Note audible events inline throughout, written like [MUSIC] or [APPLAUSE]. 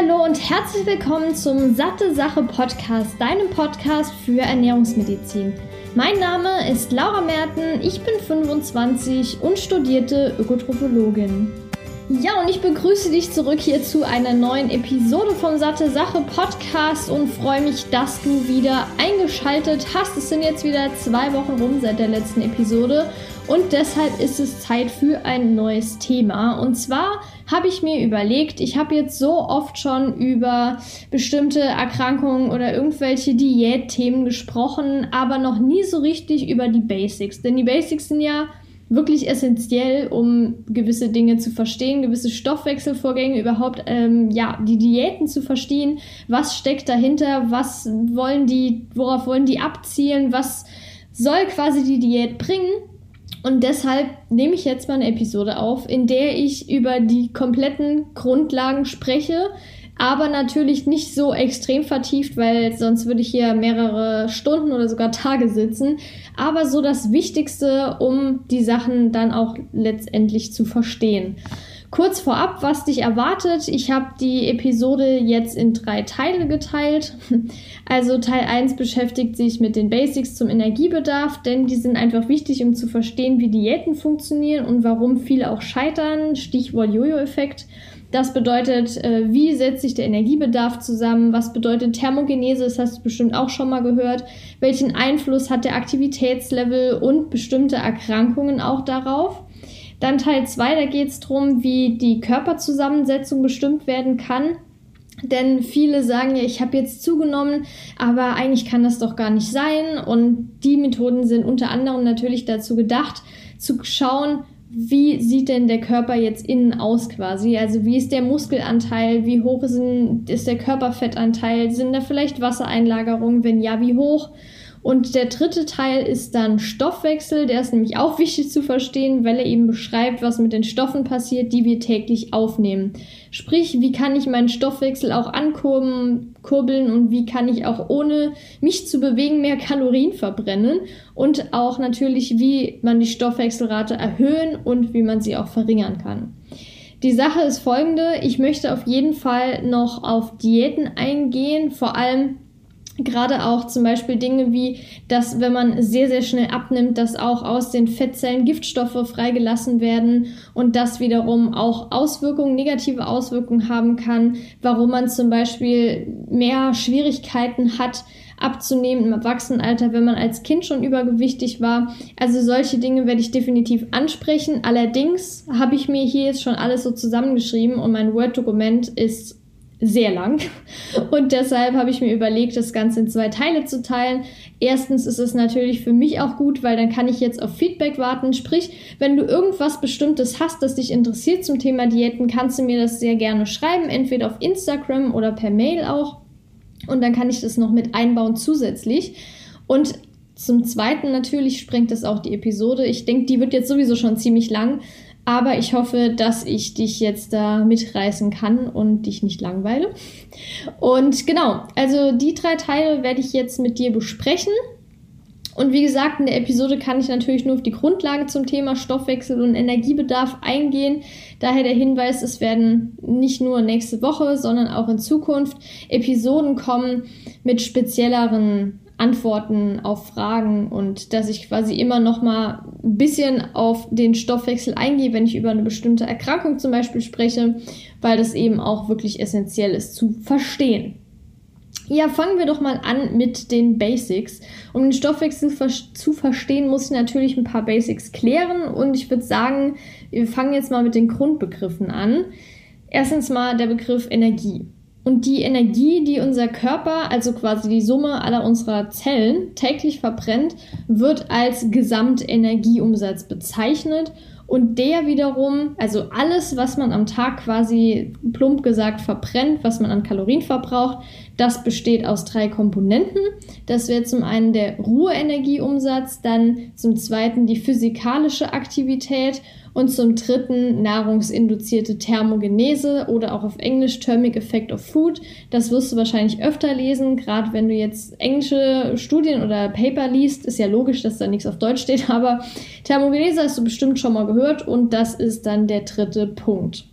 Hallo und herzlich willkommen zum Satte Sache Podcast, deinem Podcast für Ernährungsmedizin. Mein Name ist Laura Merten, ich bin 25 und studierte Ökotrophologin. Ja, und ich begrüße dich zurück hier zu einer neuen Episode vom Satte Sache Podcast und freue mich, dass du wieder eingeschaltet hast. Es sind jetzt wieder zwei Wochen rum seit der letzten Episode und deshalb ist es Zeit für ein neues Thema. Und zwar habe ich mir überlegt, ich habe jetzt so oft schon über bestimmte Erkrankungen oder irgendwelche Diätthemen gesprochen, aber noch nie so richtig über die Basics. Denn die Basics sind ja wirklich essentiell, um gewisse Dinge zu verstehen, gewisse Stoffwechselvorgänge überhaupt, ähm, ja, die Diäten zu verstehen. Was steckt dahinter? Was wollen die, worauf wollen die abzielen? Was soll quasi die Diät bringen? Und deshalb nehme ich jetzt mal eine Episode auf, in der ich über die kompletten Grundlagen spreche, aber natürlich nicht so extrem vertieft, weil sonst würde ich hier mehrere Stunden oder sogar Tage sitzen. Aber so das Wichtigste, um die Sachen dann auch letztendlich zu verstehen. Kurz vorab, was dich erwartet. Ich habe die Episode jetzt in drei Teile geteilt. [LAUGHS] Also Teil 1 beschäftigt sich mit den Basics zum Energiebedarf, denn die sind einfach wichtig, um zu verstehen, wie Diäten funktionieren und warum viele auch scheitern. Stichwort Jojo-Effekt. Das bedeutet, äh, wie setzt sich der Energiebedarf zusammen? Was bedeutet Thermogenese? Das hast du bestimmt auch schon mal gehört. Welchen Einfluss hat der Aktivitätslevel und bestimmte Erkrankungen auch darauf? Dann Teil 2, da geht es darum, wie die Körperzusammensetzung bestimmt werden kann. Denn viele sagen ja, ich habe jetzt zugenommen, aber eigentlich kann das doch gar nicht sein. Und die Methoden sind unter anderem natürlich dazu gedacht, zu schauen, wie sieht denn der Körper jetzt innen aus quasi? Also wie ist der Muskelanteil? Wie hoch ist, ist der Körperfettanteil? Sind da vielleicht Wassereinlagerungen? Wenn ja, wie hoch? Und der dritte Teil ist dann Stoffwechsel. Der ist nämlich auch wichtig zu verstehen, weil er eben beschreibt, was mit den Stoffen passiert, die wir täglich aufnehmen. Sprich, wie kann ich meinen Stoffwechsel auch ankurbeln und wie kann ich auch ohne mich zu bewegen mehr Kalorien verbrennen und auch natürlich, wie man die Stoffwechselrate erhöhen und wie man sie auch verringern kann. Die Sache ist folgende, ich möchte auf jeden Fall noch auf Diäten eingehen, vor allem Gerade auch zum Beispiel Dinge wie, dass wenn man sehr, sehr schnell abnimmt, dass auch aus den Fettzellen Giftstoffe freigelassen werden und das wiederum auch Auswirkungen, negative Auswirkungen haben kann, warum man zum Beispiel mehr Schwierigkeiten hat, abzunehmen im Erwachsenenalter, wenn man als Kind schon übergewichtig war. Also solche Dinge werde ich definitiv ansprechen. Allerdings habe ich mir hier jetzt schon alles so zusammengeschrieben und mein Word-Dokument ist sehr lang. Und deshalb habe ich mir überlegt, das Ganze in zwei Teile zu teilen. Erstens ist es natürlich für mich auch gut, weil dann kann ich jetzt auf Feedback warten. Sprich, wenn du irgendwas Bestimmtes hast, das dich interessiert zum Thema Diäten, kannst du mir das sehr gerne schreiben, entweder auf Instagram oder per Mail auch. Und dann kann ich das noch mit einbauen zusätzlich. Und zum Zweiten natürlich sprengt das auch die Episode. Ich denke, die wird jetzt sowieso schon ziemlich lang. Aber ich hoffe, dass ich dich jetzt da mitreißen kann und dich nicht langweile. Und genau, also die drei Teile werde ich jetzt mit dir besprechen. Und wie gesagt, in der Episode kann ich natürlich nur auf die Grundlage zum Thema Stoffwechsel und Energiebedarf eingehen. Daher der Hinweis, es werden nicht nur nächste Woche, sondern auch in Zukunft Episoden kommen mit spezielleren Antworten auf Fragen und dass ich quasi immer noch mal ein bisschen auf den Stoffwechsel eingehe, wenn ich über eine bestimmte Erkrankung zum Beispiel spreche, weil das eben auch wirklich essentiell ist zu verstehen. Ja, fangen wir doch mal an mit den Basics. Um den Stoffwechsel zu verstehen, muss ich natürlich ein paar Basics klären und ich würde sagen, wir fangen jetzt mal mit den Grundbegriffen an. Erstens mal der Begriff Energie. Und die Energie, die unser Körper, also quasi die Summe aller unserer Zellen, täglich verbrennt, wird als Gesamtenergieumsatz bezeichnet. Und der wiederum, also alles, was man am Tag quasi plump gesagt verbrennt, was man an Kalorien verbraucht, das besteht aus drei Komponenten. Das wäre zum einen der Ruheenergieumsatz, dann zum zweiten die physikalische Aktivität und zum dritten nahrungsinduzierte Thermogenese oder auch auf Englisch Thermic Effect of Food. Das wirst du wahrscheinlich öfter lesen, gerade wenn du jetzt englische Studien oder Paper liest. Ist ja logisch, dass da nichts auf Deutsch steht, [LAUGHS] aber Thermogenese hast du bestimmt schon mal gehört und das ist dann der dritte Punkt.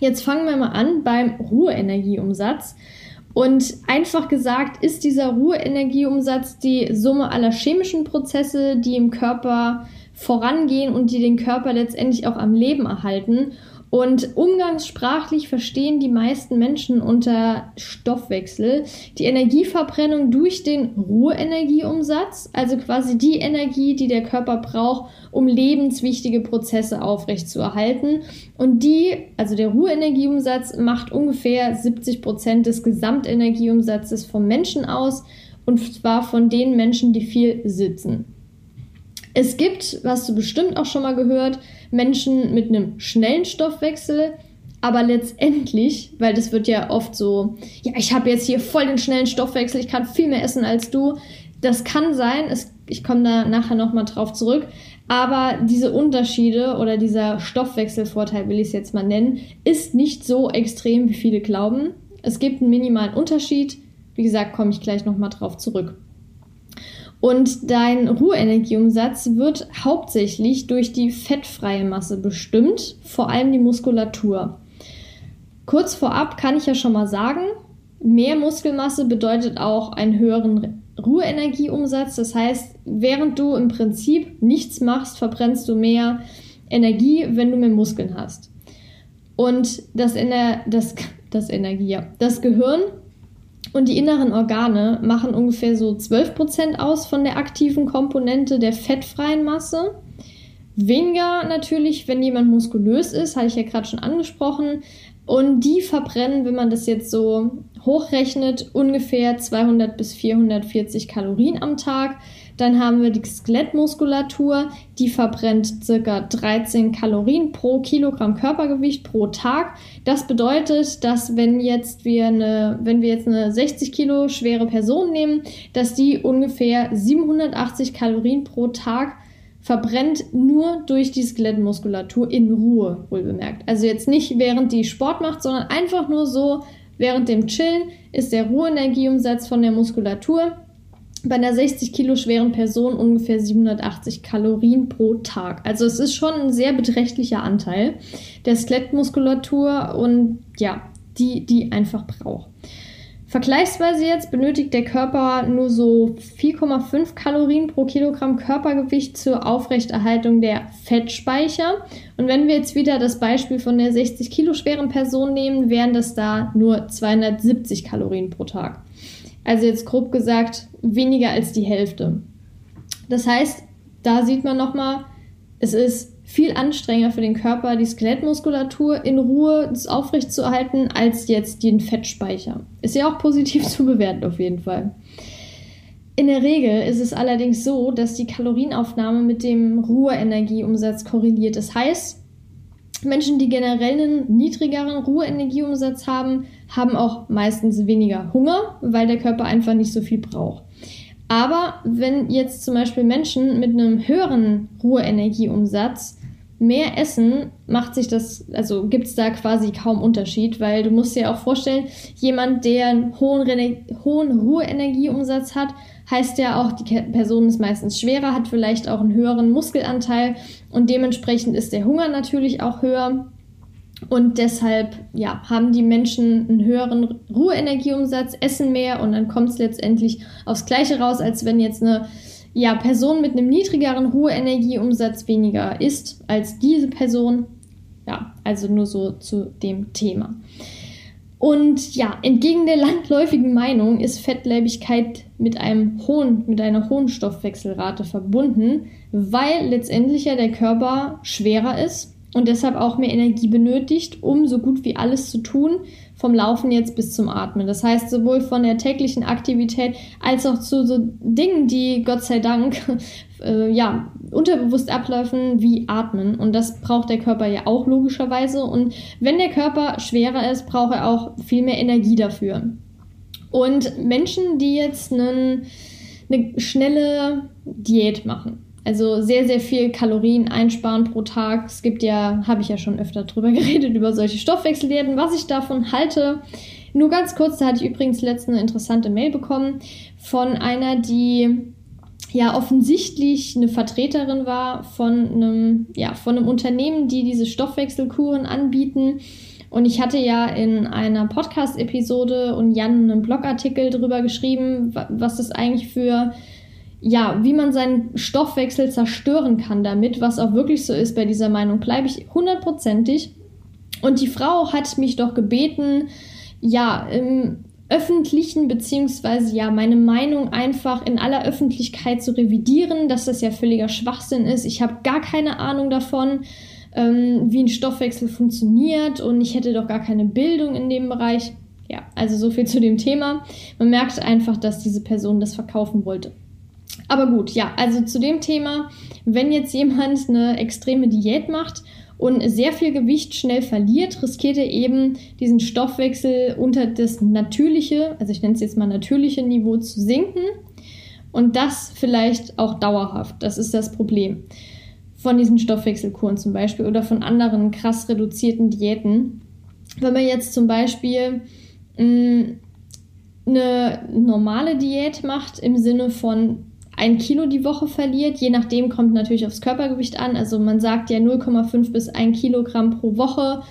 Jetzt fangen wir mal an beim Ruheenergieumsatz. Und einfach gesagt ist dieser Ruheenergieumsatz die Summe aller chemischen Prozesse, die im Körper vorangehen und die den Körper letztendlich auch am Leben erhalten. Und umgangssprachlich verstehen die meisten Menschen unter Stoffwechsel die Energieverbrennung durch den Ruheenergieumsatz, also quasi die Energie, die der Körper braucht, um lebenswichtige Prozesse aufrechtzuerhalten. Und die, also der Ruheenergieumsatz, macht ungefähr 70 Prozent des Gesamtenergieumsatzes vom Menschen aus und zwar von den Menschen, die viel sitzen. Es gibt, was du bestimmt auch schon mal gehört, Menschen mit einem schnellen Stoffwechsel, aber letztendlich, weil das wird ja oft so, ja, ich habe jetzt hier voll den schnellen Stoffwechsel, ich kann viel mehr essen als du. Das kann sein, es, ich komme da nachher nochmal drauf zurück, aber diese Unterschiede oder dieser Stoffwechselvorteil, will ich es jetzt mal nennen, ist nicht so extrem, wie viele glauben. Es gibt einen minimalen Unterschied. Wie gesagt, komme ich gleich nochmal drauf zurück. Und dein Ruheenergieumsatz wird hauptsächlich durch die fettfreie Masse bestimmt, vor allem die Muskulatur. Kurz vorab kann ich ja schon mal sagen, mehr Muskelmasse bedeutet auch einen höheren Ruheenergieumsatz. Das heißt, während du im Prinzip nichts machst, verbrennst du mehr Energie, wenn du mehr Muskeln hast. Und das, Ener das, das Energie, ja. Das Gehirn und die inneren Organe machen ungefähr so 12% aus von der aktiven Komponente der fettfreien Masse. Weniger natürlich, wenn jemand muskulös ist, hatte ich ja gerade schon angesprochen. Und die verbrennen, wenn man das jetzt so hochrechnet, ungefähr 200 bis 440 Kalorien am Tag. Dann haben wir die Skelettmuskulatur, die verbrennt ca. 13 Kalorien pro Kilogramm Körpergewicht pro Tag. Das bedeutet, dass wenn jetzt wir eine, wenn wir jetzt eine 60 Kilo schwere Person nehmen, dass die ungefähr 780 Kalorien pro Tag verbrennt nur durch die Skelettmuskulatur in Ruhe, wohlbemerkt. Also jetzt nicht während die Sport macht, sondern einfach nur so während dem Chillen ist der Ruheenergieumsatz von der Muskulatur bei einer 60 Kilo schweren Person ungefähr 780 Kalorien pro Tag. Also es ist schon ein sehr beträchtlicher Anteil der Skelettmuskulatur und ja, die, die einfach braucht. Vergleichsweise jetzt benötigt der Körper nur so 4,5 Kalorien pro Kilogramm Körpergewicht zur Aufrechterhaltung der Fettspeicher. Und wenn wir jetzt wieder das Beispiel von der 60 Kilo schweren Person nehmen, wären das da nur 270 Kalorien pro Tag. Also jetzt grob gesagt weniger als die Hälfte. Das heißt, da sieht man nochmal, es ist viel anstrengender für den Körper, die Skelettmuskulatur in Ruhe aufrechtzuerhalten, als jetzt den Fettspeicher. Ist ja auch positiv [LAUGHS] zu bewerten auf jeden Fall. In der Regel ist es allerdings so, dass die Kalorienaufnahme mit dem Ruheenergieumsatz korreliert. Das heißt, Menschen, die generell einen niedrigeren Ruheenergieumsatz haben, haben auch meistens weniger Hunger, weil der Körper einfach nicht so viel braucht. Aber wenn jetzt zum Beispiel Menschen mit einem höheren Ruheenergieumsatz mehr essen, macht sich das, also gibt es da quasi kaum Unterschied, weil du musst dir auch vorstellen, jemand, der einen hohen, hohen Ruheenergieumsatz hat, heißt ja auch, die Person ist meistens schwerer, hat vielleicht auch einen höheren Muskelanteil und dementsprechend ist der Hunger natürlich auch höher. Und deshalb ja, haben die Menschen einen höheren Ruheenergieumsatz, essen mehr und dann kommt es letztendlich aufs Gleiche raus, als wenn jetzt eine ja, Person mit einem niedrigeren Ruheenergieumsatz weniger isst als diese Person. Ja, also nur so zu dem Thema. Und ja, entgegen der landläufigen Meinung ist Fettleibigkeit mit einem hohen, mit einer hohen Stoffwechselrate verbunden, weil letztendlich ja der Körper schwerer ist und deshalb auch mehr Energie benötigt, um so gut wie alles zu tun, vom Laufen jetzt bis zum Atmen. Das heißt, sowohl von der täglichen Aktivität als auch zu so Dingen, die Gott sei Dank [LAUGHS] äh, ja, unterbewusst abläufen, wie Atmen. Und das braucht der Körper ja auch logischerweise. Und wenn der Körper schwerer ist, braucht er auch viel mehr Energie dafür. Und Menschen, die jetzt einen, eine schnelle Diät machen, also sehr, sehr viel Kalorien einsparen pro Tag. Es gibt ja, habe ich ja schon öfter drüber [LAUGHS] geredet, über solche Stoffwechseldiäten, was ich davon halte. Nur ganz kurz, da hatte ich übrigens letztens eine interessante Mail bekommen von einer, die ja offensichtlich eine Vertreterin war von einem, ja, von einem Unternehmen, die diese Stoffwechselkuren anbieten Und ich hatte ja in einer Podcast-Episode und Jan einen Blogartikel darüber geschrieben, was das eigentlich für, ja, wie man seinen Stoffwechsel zerstören kann damit, was auch wirklich so ist. Bei dieser Meinung bleibe ich hundertprozentig. Und die Frau hat mich doch gebeten, ja, im öffentlichen, beziehungsweise ja, meine Meinung einfach in aller Öffentlichkeit zu revidieren, dass das ja völliger Schwachsinn ist. Ich habe gar keine Ahnung davon, ähm, wie ein Stoffwechsel funktioniert und ich hätte doch gar keine Bildung in dem Bereich. Ja, also so viel zu dem Thema. Man merkt einfach, dass diese Person das verkaufen wollte. Aber gut, ja, also zu dem Thema, wenn jetzt jemand eine extreme Diät macht und sehr viel Gewicht schnell verliert, riskiert er eben diesen Stoffwechsel unter das natürliche, also ich nenne es jetzt mal natürliche Niveau zu sinken und das vielleicht auch dauerhaft. Das ist das Problem von diesen Stoffwechselkuren zum Beispiel oder von anderen krass reduzierten Diäten. Wenn man jetzt zum Beispiel mh, mm, eine normale Diät macht im Sinne von ein Kilo die Woche verliert. Je nachdem kommt natürlich aufs Körpergewicht an. Also man sagt ja 0,5 bis 1 Kilogramm pro Woche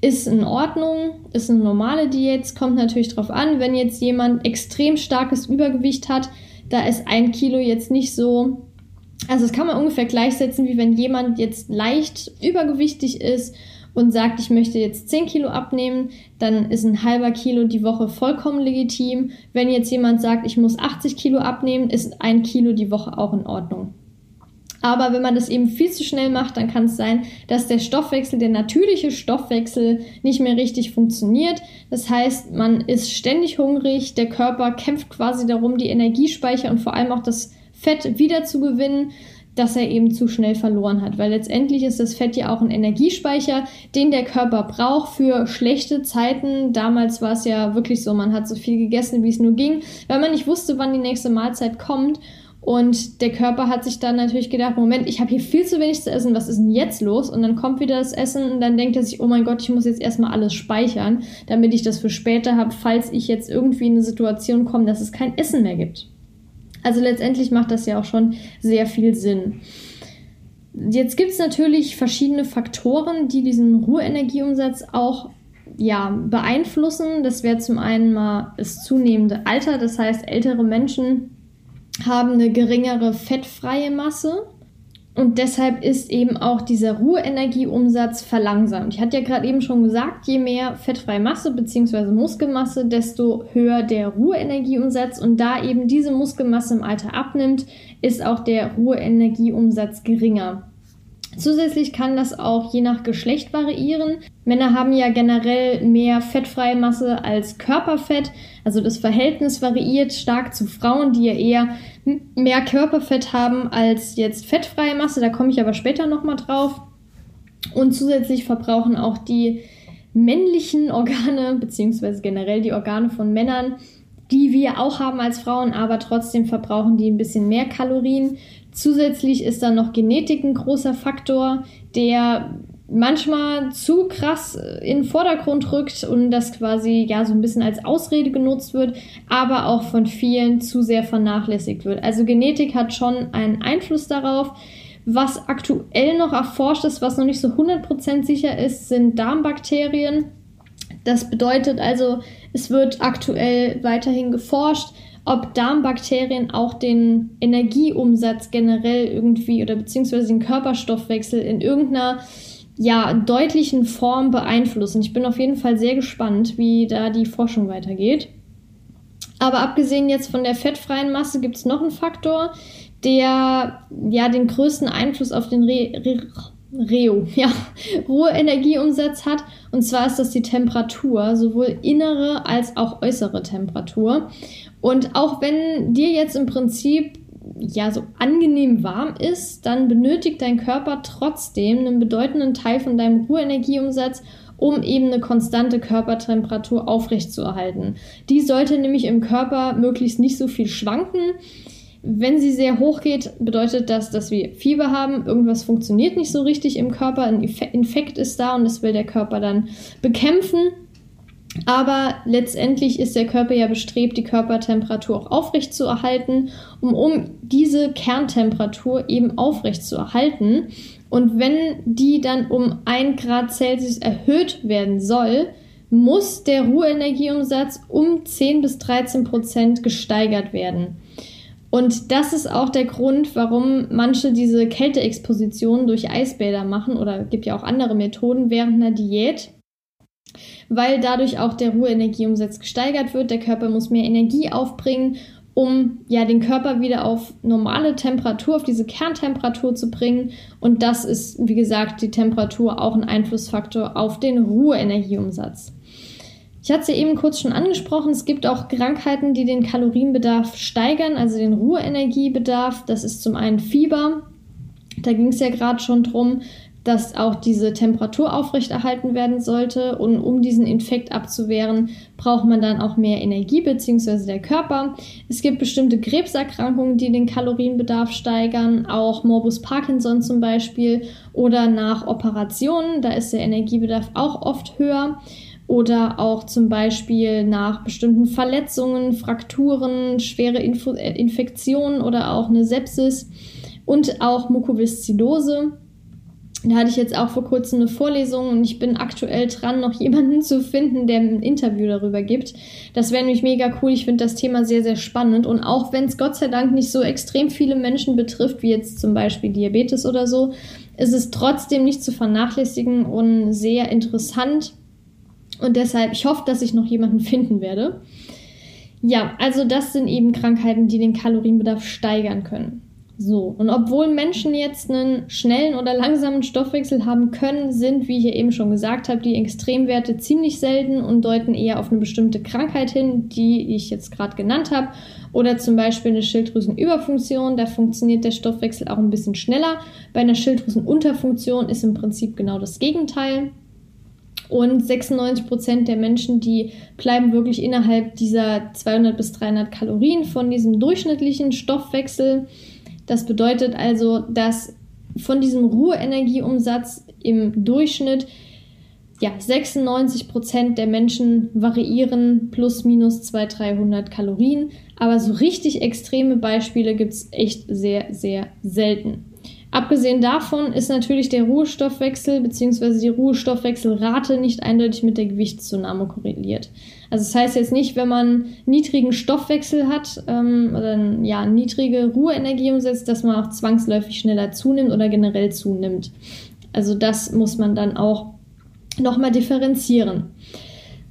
ist in Ordnung, ist eine normale Diät. Kommt natürlich darauf an, wenn jetzt jemand extrem starkes Übergewicht hat, da ist ein Kilo jetzt nicht so. Also das kann man ungefähr gleichsetzen, wie wenn jemand jetzt leicht übergewichtig ist und sagt, ich möchte jetzt 10 Kilo abnehmen, dann ist ein halber Kilo die Woche vollkommen legitim. Wenn jetzt jemand sagt, ich muss 80 Kilo abnehmen, ist ein Kilo die Woche auch in Ordnung. Aber wenn man das eben viel zu schnell macht, dann kann es sein, dass der Stoffwechsel, der natürliche Stoffwechsel nicht mehr richtig funktioniert. Das heißt, man ist ständig hungrig, der Körper kämpft quasi darum, die Energiespeicher und vor allem auch das Fett wieder zu gewinnen dass er eben zu schnell verloren hat. Weil letztendlich ist das Fett ja auch ein Energiespeicher, den der Körper braucht für schlechte Zeiten. Damals war es ja wirklich so, man hat so viel gegessen, wie es nur ging, weil man nicht wusste, wann die nächste Mahlzeit kommt. Und der Körper hat sich dann natürlich gedacht, Moment, ich habe hier viel zu wenig zu essen, was ist denn jetzt los? Und dann kommt wieder das Essen und dann denkt er sich, oh mein Gott, ich muss jetzt erstmal alles speichern, damit ich das für später habe, falls ich jetzt irgendwie in eine Situation komme, dass es kein Essen mehr gibt. Also letztendlich macht das ja auch schon sehr viel Sinn. Jetzt gibt es natürlich verschiedene Faktoren, die diesen Ruheenergieumsatz auch ja, beeinflussen. Das wäre zum einen mal das zunehmende Alter, das heißt ältere Menschen haben eine geringere fettfreie Masse und deshalb ist eben auch dieser Ruheenergieumsatz verlangsamt. Ich hatte ja gerade eben schon gesagt, je mehr fettfreie Masse bzw. Muskelmasse, desto höher der Ruheenergieumsatz. Und da eben diese Muskelmasse im Alter abnimmt, ist auch der Ruheenergieumsatz geringer. Zusätzlich kann das auch je nach Geschlecht variieren. Männer haben ja generell mehr fettfreie Masse als Körperfett. Also das Verhältnis variiert stark zu Frauen, die ja eher mehr Körperfett haben als jetzt fettfreie Masse. Da komme ich aber später nochmal drauf. Und zusätzlich verbrauchen auch die männlichen Organe, beziehungsweise generell die Organe von Männern, die wir auch haben als Frauen, aber trotzdem verbrauchen die ein bisschen mehr Kalorien. Zusätzlich ist dann noch Genetik ein großer Faktor, der manchmal zu krass in den Vordergrund rückt und das quasi ja so ein bisschen als Ausrede genutzt wird, aber auch von vielen zu sehr vernachlässigt wird. Also Genetik hat schon einen Einfluss darauf. Was aktuell noch erforscht ist, was noch nicht so 100% sicher ist, sind Darmbakterien. Das bedeutet also, es wird aktuell weiterhin geforscht, ob Darmbakterien auch den Energieumsatz generell irgendwie oder beziehungsweise den Körperstoffwechsel in irgendeiner ja, deutlichen Form beeinflussen. Ich bin auf jeden Fall sehr gespannt, wie da die Forschung weitergeht. Aber abgesehen jetzt von der fettfreien Masse gibt es noch einen Faktor, der ja den größten Einfluss auf den Re Re Reo, ja, Ruheenergieumsatz hat. Und zwar ist das die Temperatur, sowohl innere als auch äußere Temperatur. Und auch wenn dir jetzt im Prinzip ja so angenehm warm ist, dann benötigt dein Körper trotzdem einen bedeutenden Teil von deinem Ruheenergieumsatz, um eben eine konstante Körpertemperatur aufrechtzuerhalten. Die sollte nämlich im Körper möglichst nicht so viel schwanken. Wenn sie sehr hoch geht, bedeutet das, dass wir Fieber haben, irgendwas funktioniert nicht so richtig im Körper, ein Infekt ist da und das will der Körper dann bekämpfen. Aber letztendlich ist der Körper ja bestrebt, die Körpertemperatur auch aufrecht zu erhalten. Um, um diese Kerntemperatur eben aufrecht zu erhalten, Und wenn die dann um 1 Grad Celsius erhöht werden soll, muss der Ruheenergieumsatz um 10 bis 13 Prozent gesteigert werden. Und das ist auch der Grund, warum manche diese Kälteexposition durch Eisbäder machen oder gibt ja auch andere Methoden während einer Diät, weil dadurch auch der Ruheenergieumsatz gesteigert wird. Der Körper muss mehr Energie aufbringen, um ja den Körper wieder auf normale Temperatur, auf diese Kerntemperatur zu bringen. Und das ist, wie gesagt, die Temperatur auch ein Einflussfaktor auf den Ruheenergieumsatz. Ich hatte es ja eben kurz schon angesprochen, es gibt auch Krankheiten, die den Kalorienbedarf steigern, also den Ruheenergiebedarf. Das ist zum einen Fieber. Da ging es ja gerade schon drum, dass auch diese Temperatur aufrechterhalten werden sollte. Und um diesen Infekt abzuwehren, braucht man dann auch mehr Energie bzw. der Körper. Es gibt bestimmte Krebserkrankungen, die den Kalorienbedarf steigern, auch Morbus Parkinson zum Beispiel oder nach Operationen, da ist der Energiebedarf auch oft höher oder auch zum Beispiel nach bestimmten Verletzungen, Frakturen, schwere Info äh, Infektionen oder auch eine Sepsis und auch Mukoviszidose. Da hatte ich jetzt auch vor kurzem eine Vorlesung und ich bin aktuell dran, noch [LAUGHS] jemanden zu finden, der ein Interview darüber gibt. Das wäre nämlich mega cool. Ich finde das Thema sehr, sehr spannend. Und auch wenn es Gott sei Dank nicht so extrem viele Menschen betrifft, wie jetzt zum Beispiel Diabetes oder so, ist es trotzdem nicht zu vernachlässigen und sehr interessant und deshalb, ich hoffe, dass ich noch jemanden finden werde. Ja, also das sind eben Krankheiten, die den Kalorienbedarf steigern können. So, und obwohl Menschen jetzt einen schnellen oder langsamen Stoffwechsel haben können, sind, wie ich ja eben schon gesagt habe, die Extremwerte ziemlich selten und deuten eher auf eine bestimmte Krankheit hin, die ich jetzt gerade genannt habe. Oder zum Beispiel eine Schilddrüsenüberfunktion, da funktioniert der Stoffwechsel auch ein bisschen schneller. Bei einer Schilddrüsenunterfunktion ist im Prinzip genau das Gegenteil. Und 96 Prozent der Menschen, die bleiben wirklich innerhalb dieser 200 bis 300 Kalorien von diesem durchschnittlichen Stoffwechsel. Das bedeutet also, dass von diesem Ruheenergieumsatz im Durchschnitt ja, 96 Prozent der Menschen variieren plus minus 200, 300 Kalorien. Aber so richtig extreme Beispiele gibt es echt sehr, sehr selten. Abgesehen davon ist natürlich der Ruhestoffwechsel bzw. die Ruhestoffwechselrate nicht eindeutig mit der Gewichtszunahme korreliert. Also das heißt jetzt nicht, wenn man niedrigen Stoffwechsel hat ähm, oder ja, niedrige Ruheenergie umsetzt, dass man auch zwangsläufig schneller zunimmt oder generell zunimmt. Also das muss man dann auch nochmal differenzieren.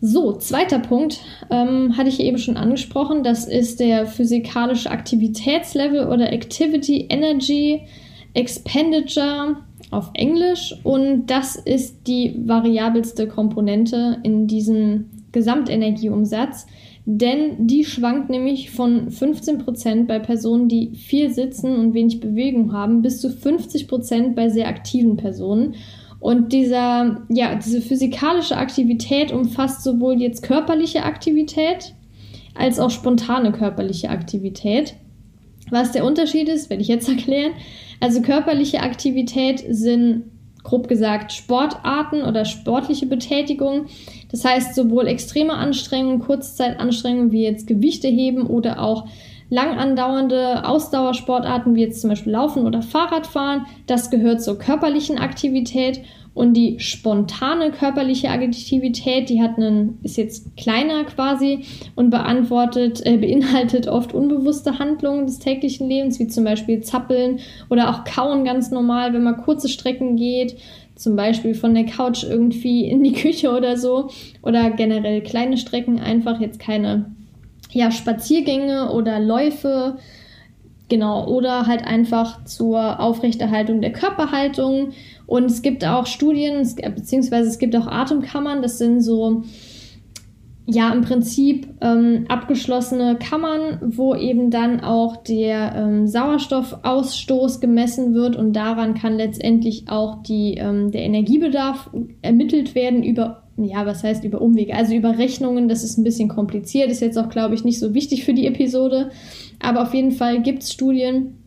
So, zweiter Punkt ähm, hatte ich eben schon angesprochen. Das ist der physikalische Aktivitätslevel oder Activity Energy Expenditure auf Englisch und das ist die variabelste Komponente in diesem Gesamtenergieumsatz, denn die schwankt nämlich von 15% bei Personen, die viel sitzen und wenig Bewegung haben, bis zu 50% bei sehr aktiven Personen. Und dieser, ja, diese physikalische Aktivität umfasst sowohl jetzt körperliche Aktivität als auch spontane körperliche Aktivität. Was der Unterschied ist, werde ich jetzt [LAUGHS] erklären. Also körperliche Aktivität sind grob gesagt Sportarten oder sportliche Betätigung. Das heißt sowohl extreme Anstrengungen, Kurzzeitanstrengungen wie jetzt Gewichte heben oder auch lang andauernde Ausdauersportarten wie jetzt zum Beispiel Laufen oder Fahrradfahren. Das gehört zur körperlichen Aktivität und die spontane körperliche Aktivität, die hat einen, ist jetzt kleiner quasi und beantwortet, äh, beinhaltet oft unbewusste Handlungen des täglichen Lebens, wie zum Beispiel Zappeln oder auch Kauen ganz normal, wenn man kurze Strecken geht, zum Beispiel von der Couch irgendwie in die [LAUGHS] Küche oder so. Oder generell kleine Strecken, einfach jetzt keine ja, Spaziergänge oder Läufe. Genau, oder halt einfach zur Aufrechterhaltung der Körperhaltung. Und es gibt auch Studien, beziehungsweise es gibt auch Atemkammern, das sind so, ja, im Prinzip ähm, abgeschlossene Kammern, wo eben dann auch der ähm, Sauerstoffausstoß gemessen wird. Und daran kann letztendlich auch die, ähm, der Energiebedarf ermittelt werden über, ja, was heißt über Umwege, also über Rechnungen, das ist ein bisschen kompliziert, ist jetzt auch, glaube ich, nicht so wichtig für die Episode, aber auf jeden Fall gibt es Studien,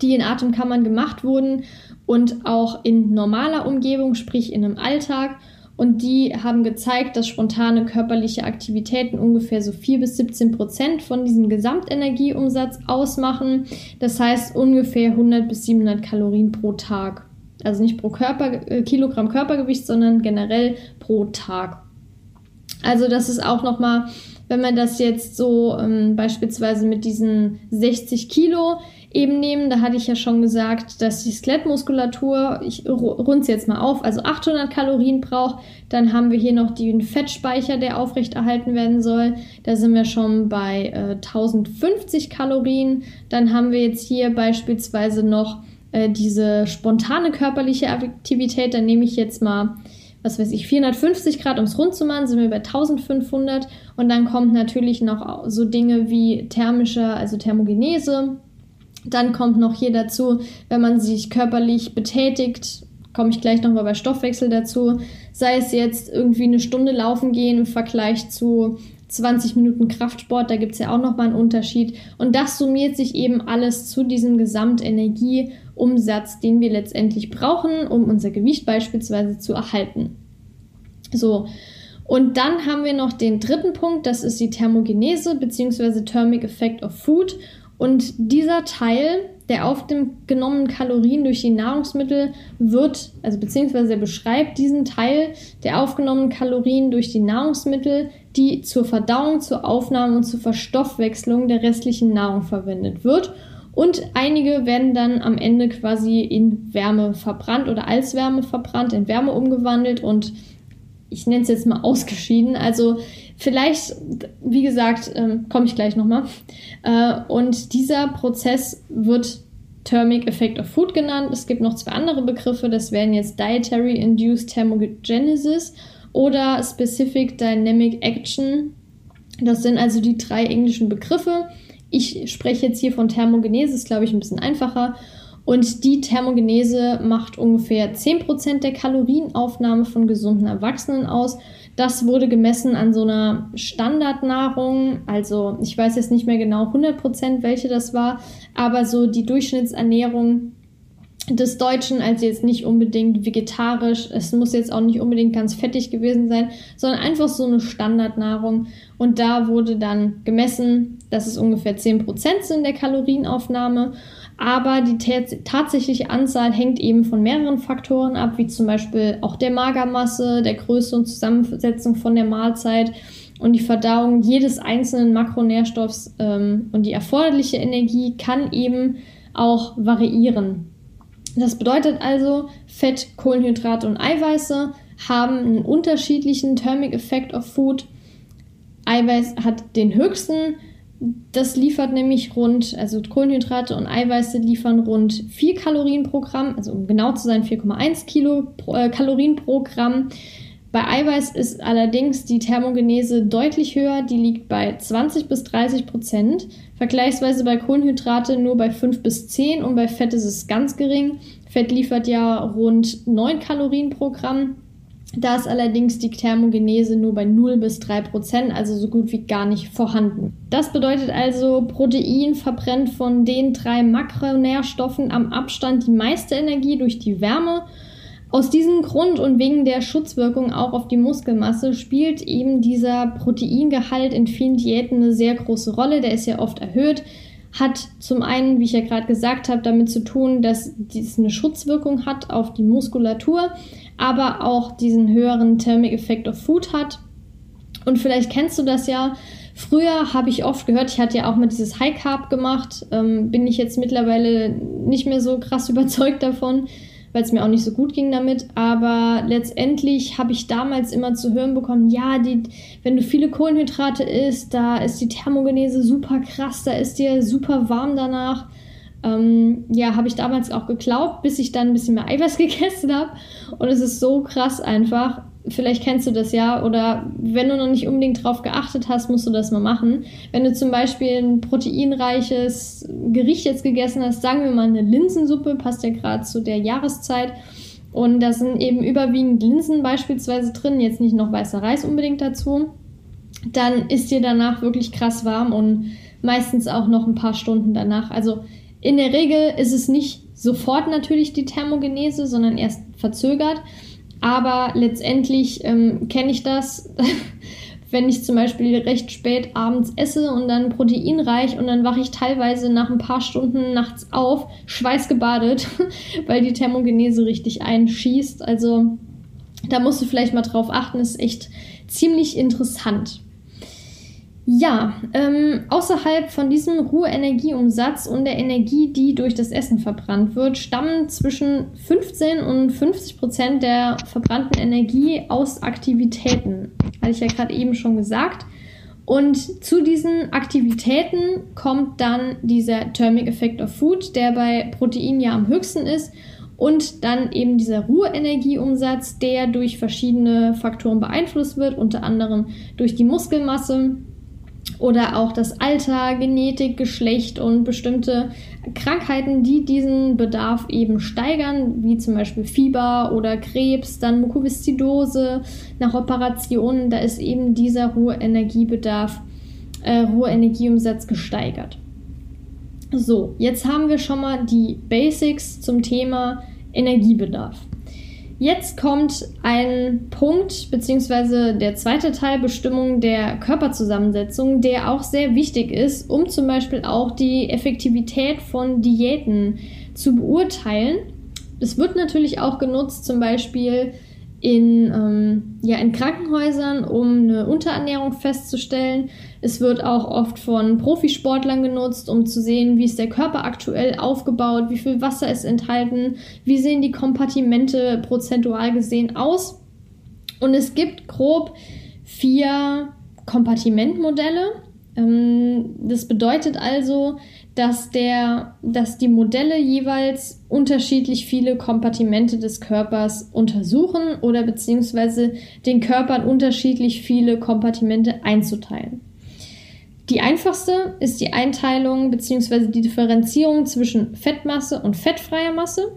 die in Atemkammern gemacht wurden und auch in normaler Umgebung, sprich in einem Alltag. Und die haben gezeigt, dass spontane körperliche Aktivitäten ungefähr so 4 bis 17 Prozent von diesem Gesamtenergieumsatz ausmachen. Das heißt ungefähr 100 bis 700 Kalorien pro Tag. Also nicht pro Körper, äh, Kilogramm Körpergewicht, sondern generell pro Tag. Also das ist auch nochmal, wenn man das jetzt so ähm, beispielsweise mit diesen 60 Kilo eben nehmen, da hatte ich ja schon gesagt, dass die Skelettmuskulatur, ich runde jetzt mal auf, also 800 Kalorien braucht. Dann haben wir hier noch den Fettspeicher, der aufrechterhalten werden soll. Da sind wir schon bei äh, 1050 Kalorien. Dann haben wir jetzt hier beispielsweise noch äh, diese spontane körperliche Aktivität. Dann nehme ich jetzt mal was weiß ich, 450 Grad, ums rund zu machen, sind wir bei 1500 und dann kommt natürlich noch so Dinge wie thermische, also Thermogenese. Dann kommt noch hier dazu, wenn man sich körperlich betätigt, komme ich gleich nochmal bei Stoffwechsel dazu, sei es jetzt irgendwie eine Stunde laufen gehen im Vergleich zu 20 Minuten Kraftsport, da gibt es ja auch nochmal einen Unterschied. Und das summiert sich eben alles zu diesem Gesamtenergieumsatz, den wir letztendlich brauchen, um unser Gewicht beispielsweise zu erhalten. So. Und dann haben wir noch den dritten Punkt, das ist die Thermogenese bzw. Thermic Effect of Food. Und dieser Teil der aufgenommenen Kalorien durch die Nahrungsmittel wird, also beziehungsweise er beschreibt diesen Teil der aufgenommenen Kalorien durch die Nahrungsmittel, die zur Verdauung, zur Aufnahme und zur Verstoffwechslung der restlichen Nahrung verwendet wird. Und einige werden dann am Ende quasi in Wärme verbrannt oder als Wärme verbrannt, in Wärme umgewandelt und ich nenne es jetzt mal ausgeschieden. Also vielleicht, wie gesagt, ähm, komme ich gleich nochmal. Äh, und dieser Prozess wird Thermic Effect of Food genannt. Es gibt noch zwei andere Begriffe, das wären jetzt Dietary Induced Thermogenesis oder Specific Dynamic Action. Das sind also die drei englischen Begriffe. Ich spreche jetzt hier von Thermogenese, ist glaube ich ein bisschen einfacher. Und die Thermogenese macht ungefähr 10% der Kalorienaufnahme von gesunden Erwachsenen aus. Das wurde gemessen an so einer Standardnahrung. Also ich weiß jetzt nicht mehr genau 100%, welche das war, aber so die Durchschnittsernährung des Deutschen, also jetzt nicht unbedingt vegetarisch, es muss jetzt auch nicht unbedingt ganz fettig gewesen sein, sondern einfach so eine Standardnahrung. Und da wurde dann gemessen, dass es ungefähr 10% sind der Kalorienaufnahme aber die tatsächliche Anzahl hängt eben von mehreren Faktoren ab, wie zum Beispiel auch der Magermasse, der Größe und Zusammensetzung von der Mahlzeit und die Verdauung jedes einzelnen Makronährstoffs ähm, und die erforderliche Energie kann eben auch variieren. Das bedeutet also, Fett, Kohlenhydrate und Eiweiße haben einen unterschiedlichen Thermic Effect of Food. Eiweiß hat den höchsten, das liefert nämlich rund, also Kohlenhydrate und Eiweiße liefern rund 4 Kalorien pro Gramm, also um genau zu sein 4,1 Kilo äh, Kalorien pro Gramm. Bei Eiweiß ist allerdings die Thermogenese deutlich höher, die liegt bei 20 bis 30 Prozent. Vergleichsweise bei Kohlenhydrate nur bei 5 bis 10 und bei Fett ist es ganz gering. Fett liefert ja rund 9 Kalorien pro Gramm. Da ist allerdings die Thermogenese nur bei 0 bis 3 Prozent, also so gut wie gar nicht vorhanden. Das bedeutet also, Protein verbrennt von den drei Makronährstoffen am Abstand die meiste Energie durch die Wärme. Aus diesem Grund und wegen der Schutzwirkung auch auf die Muskelmasse spielt eben dieser Proteingehalt in vielen Diäten eine sehr große Rolle. Der ist ja oft erhöht hat zum einen, wie ich ja gerade gesagt habe, damit zu tun, dass dies eine Schutzwirkung hat auf die Muskulatur aber auch diesen höheren Thermic Effect of Food hat. Und vielleicht kennst du das ja. Früher habe ich oft gehört, ich hatte ja auch mal dieses High Carb gemacht, ähm, bin ich jetzt mittlerweile nicht mehr so krass [LAUGHS] überzeugt davon, weil es mir auch nicht so gut ging damit. Aber letztendlich habe ich damals immer zu hören bekommen, ja, die, wenn du viele Kohlenhydrate isst, da ist die Thermogenese super krass, da ist dir super warm danach. Ähm, ja, habe ich damals auch geglaubt, bis ich dann ein bisschen mehr Eiweiß [LAUGHS] gegessen habe. Und es ist so krass einfach. Vielleicht kennst du das ja oder wenn du noch nicht unbedingt drauf geachtet hast, musst du das mal machen. Wenn du zum Beispiel ein proteinreiches Gericht jetzt gegessen hast, sagen wir mal eine Linsensuppe, passt ja gerade zu der Jahreszeit. Und da sind eben überwiegend Linsen beispielsweise drin, jetzt nicht noch weißer Reis unbedingt dazu. Dann ist dir danach wirklich krass warm und meistens auch noch ein paar Stunden danach. Also in der Regel ist es nicht sofort natürlich die Thermogenese, sondern erst verzögert. Aber letztendlich ähm, kenne ich das [LAUGHS] wenn ich zum Beispiel recht spät abends esse und dann proteinreich und dann wache ich teilweise nach ein paar Stunden nachts auf, schweißgebadet, [LAUGHS] weil die Thermogenese richtig einschießt. Also da musst du vielleicht mal drauf achten, ist echt ziemlich interessant. Ja, ähm, außerhalb von diesem Ruheenergieumsatz und der Energie, die durch das Essen verbrannt wird, stammen zwischen 15 und 50 Prozent der verbrannten Energie aus Aktivitäten. Hatte ich ja gerade eben schon gesagt. Und zu diesen Aktivitäten kommt dann dieser Thermic Effect of Food, der bei Protein ja am höchsten ist. Und dann eben dieser Ruheenergieumsatz, der durch verschiedene Faktoren beeinflusst wird, unter anderem durch die Muskelmasse, oder auch das Alter, Genetik, Geschlecht und bestimmte Krankheiten, die diesen Bedarf eben steigern, wie zum Beispiel Fieber oder Krebs, dann Mukoviszidose nach Operationen, da ist eben dieser hohe Energiebedarf, äh, hohe Energieumsatz gesteigert. So, jetzt haben wir schon mal die Basics zum Thema Energiebedarf. Jetzt kommt ein Punkt, beziehungsweise der zweite Teil Bestimmung der Körperzusammensetzung, der auch sehr wichtig ist, um zum Beispiel auch die Effektivität von Diäten zu beurteilen. Es wird natürlich auch genutzt, zum Beispiel in, ähm, ja, in Krankenhäusern, um eine Unterernährung festzustellen. Es wird auch oft von Profisportlern genutzt, um zu sehen, wie ist der Körper aktuell aufgebaut, wie viel Wasser ist enthalten, wie sehen die Kompartimente prozentual gesehen aus. Und es gibt grob vier Kompartimentmodelle. Ähm, das bedeutet also, dass, der, dass die Modelle jeweils unterschiedlich viele Kompartimente des Körpers untersuchen oder beziehungsweise den Körper in unterschiedlich viele Kompartimente einzuteilen. Die einfachste ist die Einteilung bzw. die Differenzierung zwischen Fettmasse und fettfreier Masse.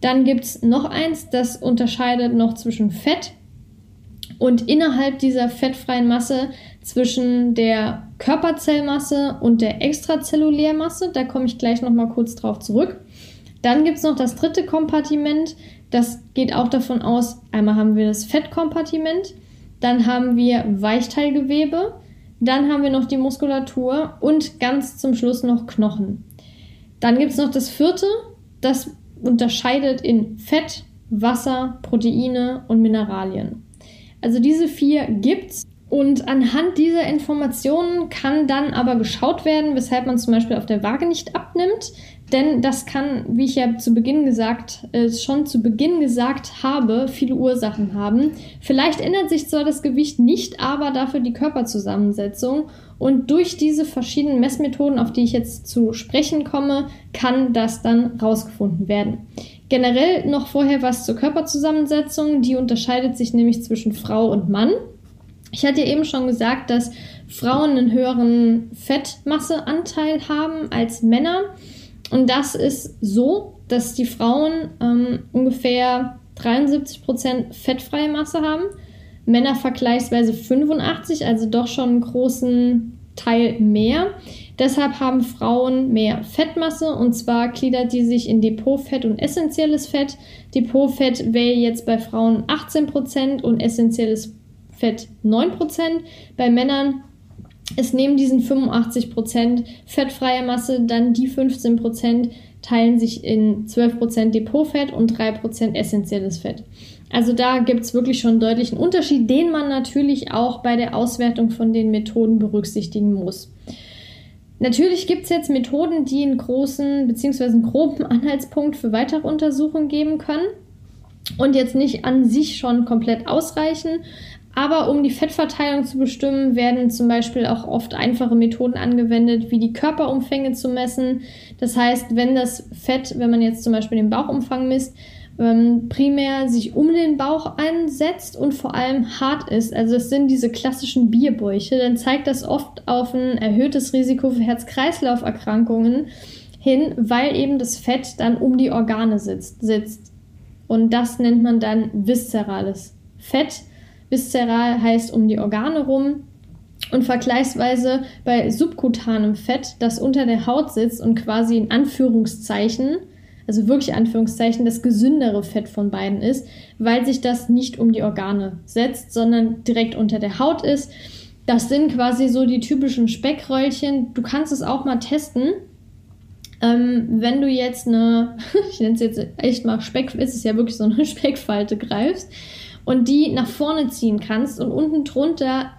Dann gibt es noch eins, das unterscheidet noch zwischen Fett und innerhalb dieser fettfreien Masse zwischen der Körperzellmasse und der Extrazellulärmasse. Da komme ich gleich nochmal kurz drauf zurück. Dann gibt es noch das dritte Kompartiment. Das geht auch davon aus, einmal haben wir das Fettkompartiment, dann haben wir Weichteilgewebe, dann haben wir noch die Muskulatur und ganz zum Schluss noch Knochen. Dann gibt es noch das vierte, das unterscheidet in Fett, Wasser, Proteine und Mineralien. Also diese vier gibt es. Und anhand dieser Informationen kann dann aber geschaut werden, weshalb man zum Beispiel auf der Waage nicht abnimmt. Denn das kann, wie ich ja zu Beginn gesagt, äh, schon zu Beginn gesagt habe, viele Ursachen haben. Vielleicht ändert sich zwar das Gewicht nicht, aber dafür die Körperzusammensetzung. Und durch diese verschiedenen Messmethoden, auf die ich jetzt zu sprechen komme, kann das dann rausgefunden werden. Generell noch vorher was zur Körperzusammensetzung. Die unterscheidet sich nämlich zwischen Frau und Mann. Ich hatte ja eben schon gesagt, dass Frauen einen höheren Fettmasseanteil haben als Männer. Und das ist so, dass die Frauen ähm, ungefähr 73% fettfreie Masse haben, Männer vergleichsweise 85, also doch schon einen großen Teil mehr. Deshalb haben Frauen mehr Fettmasse und zwar gliedert die sich in Depotfett und essentielles Fett. Depotfett wäre jetzt bei Frauen 18% und essentielles Fett 9%. Bei Männern ist neben diesen 85% fettfreier Masse dann die 15% teilen sich in 12% Depotfett und 3% essentielles Fett. Also da gibt es wirklich schon einen deutlichen Unterschied, den man natürlich auch bei der Auswertung von den Methoden berücksichtigen muss. Natürlich gibt es jetzt Methoden, die einen großen bzw. einen groben [LAUGHS] Anhaltspunkt für weitere Untersuchungen geben können und jetzt nicht an sich schon komplett ausreichen, aber um die Fettverteilung zu bestimmen, werden zum Beispiel auch oft einfache Methoden angewendet, wie die Körperumfänge zu messen. Das heißt, wenn das Fett, wenn man jetzt zum Beispiel den Bauchumfang misst, ähm, primär sich um den Bauch einsetzt und vor allem hart ist, also es sind diese klassischen Bierbäuche, dann zeigt das oft auf ein erhöhtes Risiko für Herz-Kreislauf-Erkrankungen hin, weil eben das Fett dann um die Organe sitzt. sitzt. Und das nennt man dann viszerales Fett. Viszeral heißt um die Organe rum und vergleichsweise bei subkutanem Fett, das unter der Haut sitzt und quasi in Anführungszeichen also wirklich Anführungszeichen, das gesündere Fett von beiden ist, weil sich das nicht um die Organe setzt, sondern direkt unter der Haut ist. Das sind quasi so die typischen Speckröllchen. Du kannst es auch mal testen. Ähm, wenn du jetzt eine, [LAUGHS] ich nenne es jetzt echt mal Speck, ist es ja wirklich so eine [LAUGHS] Speckfalte greifst und die nach vorne ziehen kannst und unten drunter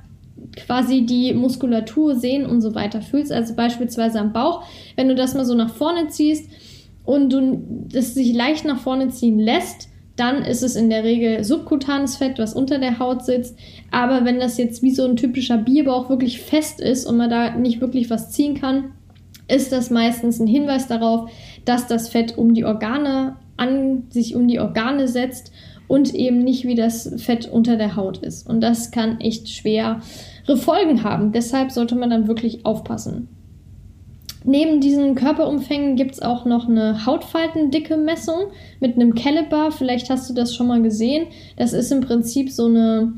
quasi die Muskulatur sehen und so weiter fühlst, also beispielsweise am Bauch, wenn du das mal so nach vorne ziehst und du das sich leicht nach vorne ziehen lässt, dann ist es in der Regel subkutanes Fett, was unter der Haut sitzt. Aber wenn das jetzt wie so ein typischer Bierbauch wirklich fest ist und man da nicht wirklich was ziehen kann, ist das meistens ein Hinweis darauf, dass das Fett um die Organe an sich um die Organe setzt und eben nicht wie das Fett unter der Haut ist. Und das kann echt schwere Folgen haben. Deshalb sollte man dann wirklich aufpassen. Neben diesen Körperumfängen gibt es auch noch eine Hautfaltendicke-Messung mit einem Caliber. Vielleicht hast du das schon mal gesehen. Das ist im Prinzip so eine,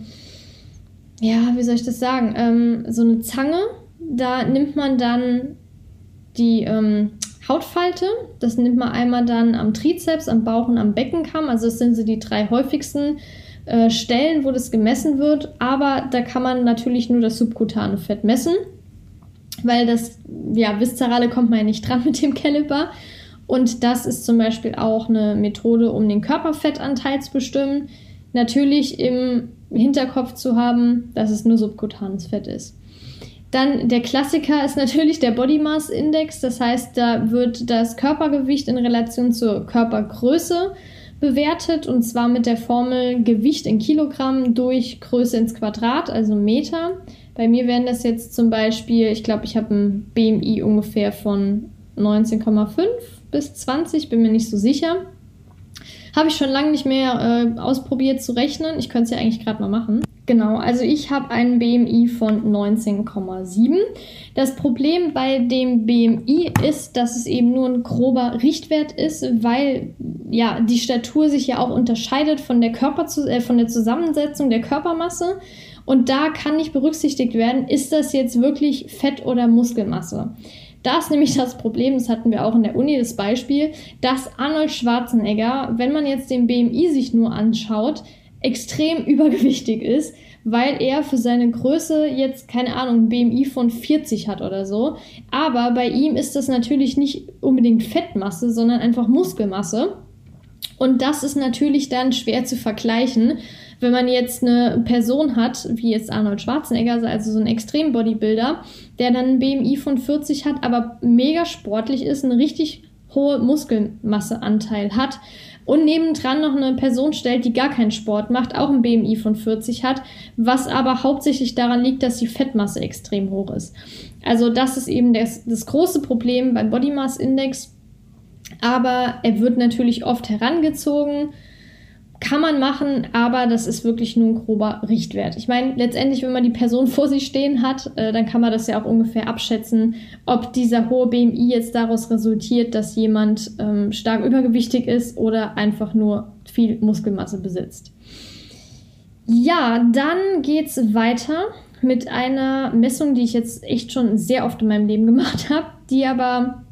ja, wie soll ich das sagen, ähm, so eine Zange. Da nimmt man dann die ähm, Hautfalte. Das nimmt man einmal dann am Trizeps, am Bauch und am Beckenkamm. Also das sind so die drei häufigsten äh, Stellen, wo das gemessen wird. Aber da kann man natürlich nur das subkutane Fett messen, weil das, ja, viszerale kommt man ja nicht [LAUGHS] dran mit dem Caliper. Und das ist zum Beispiel auch eine Methode, um den Körperfettanteil zu bestimmen. Natürlich im Hinterkopf zu haben, dass es nur subkutanes Fett ist. Dann der Klassiker ist natürlich der Body Mass Index. Das heißt, da wird das Körpergewicht in Relation zur Körpergröße bewertet und zwar mit der Formel Gewicht in Kilogramm durch Größe ins Quadrat, also Meter. Bei mir wären das jetzt zum Beispiel, ich glaube, ich habe ein BMI ungefähr von 19,5 bis 20, bin mir nicht so sicher. Habe ich schon lange nicht mehr äh, ausprobiert zu rechnen. Ich könnte es ja eigentlich gerade mal machen. Genau, also ich habe einen BMI von 19,7. Das Problem bei dem BMI ist, dass es eben nur ein grober Richtwert ist, weil ja die Statur sich ja auch unterscheidet von der Körper äh, von der Zusammensetzung der Körpermasse und da kann nicht berücksichtigt werden, ist das jetzt wirklich Fett oder Muskelmasse. Da ist nämlich das Problem, das hatten wir auch in der Uni, das Beispiel, dass Arnold Schwarzenegger, wenn man jetzt den BMI sich nur anschaut, extrem [LAUGHS] übergewichtig ist, weil er für seine Größe jetzt, keine Ahnung, BMI von 40 hat oder so. Aber bei ihm ist das natürlich nicht unbedingt Fettmasse, sondern einfach Muskelmasse. Und das ist natürlich dann schwer zu vergleichen, wenn man jetzt eine Person hat, wie jetzt Arnold Schwarzenegger, also so ein Extrem-Bodybuilder, der dann ein BMI von 40 hat, aber mega sportlich ist, einen richtig hohe Muskelmasseanteil hat und nebendran noch eine Person stellt, die gar keinen Sport macht, auch ein BMI von 40 hat, was aber hauptsächlich daran liegt, dass die Fettmasse extrem hoch ist. Also das ist eben das, das große Problem beim Body Mass Index. Aber er wird natürlich oft herangezogen kann man machen, aber das ist wirklich nur ein grober Richtwert. Ich meine, letztendlich, wenn man die Person [LAUGHS] vor sich stehen hat, äh, dann kann man das ja auch ungefähr abschätzen, ob dieser hohe BMI jetzt daraus resultiert, dass jemand ähm, stark übergewichtig ist oder einfach nur viel Muskelmasse besitzt. Ja, dann geht's weiter mit einer Messung, die ich jetzt echt schon sehr oft in meinem Leben gemacht [LAUGHS] habe, die aber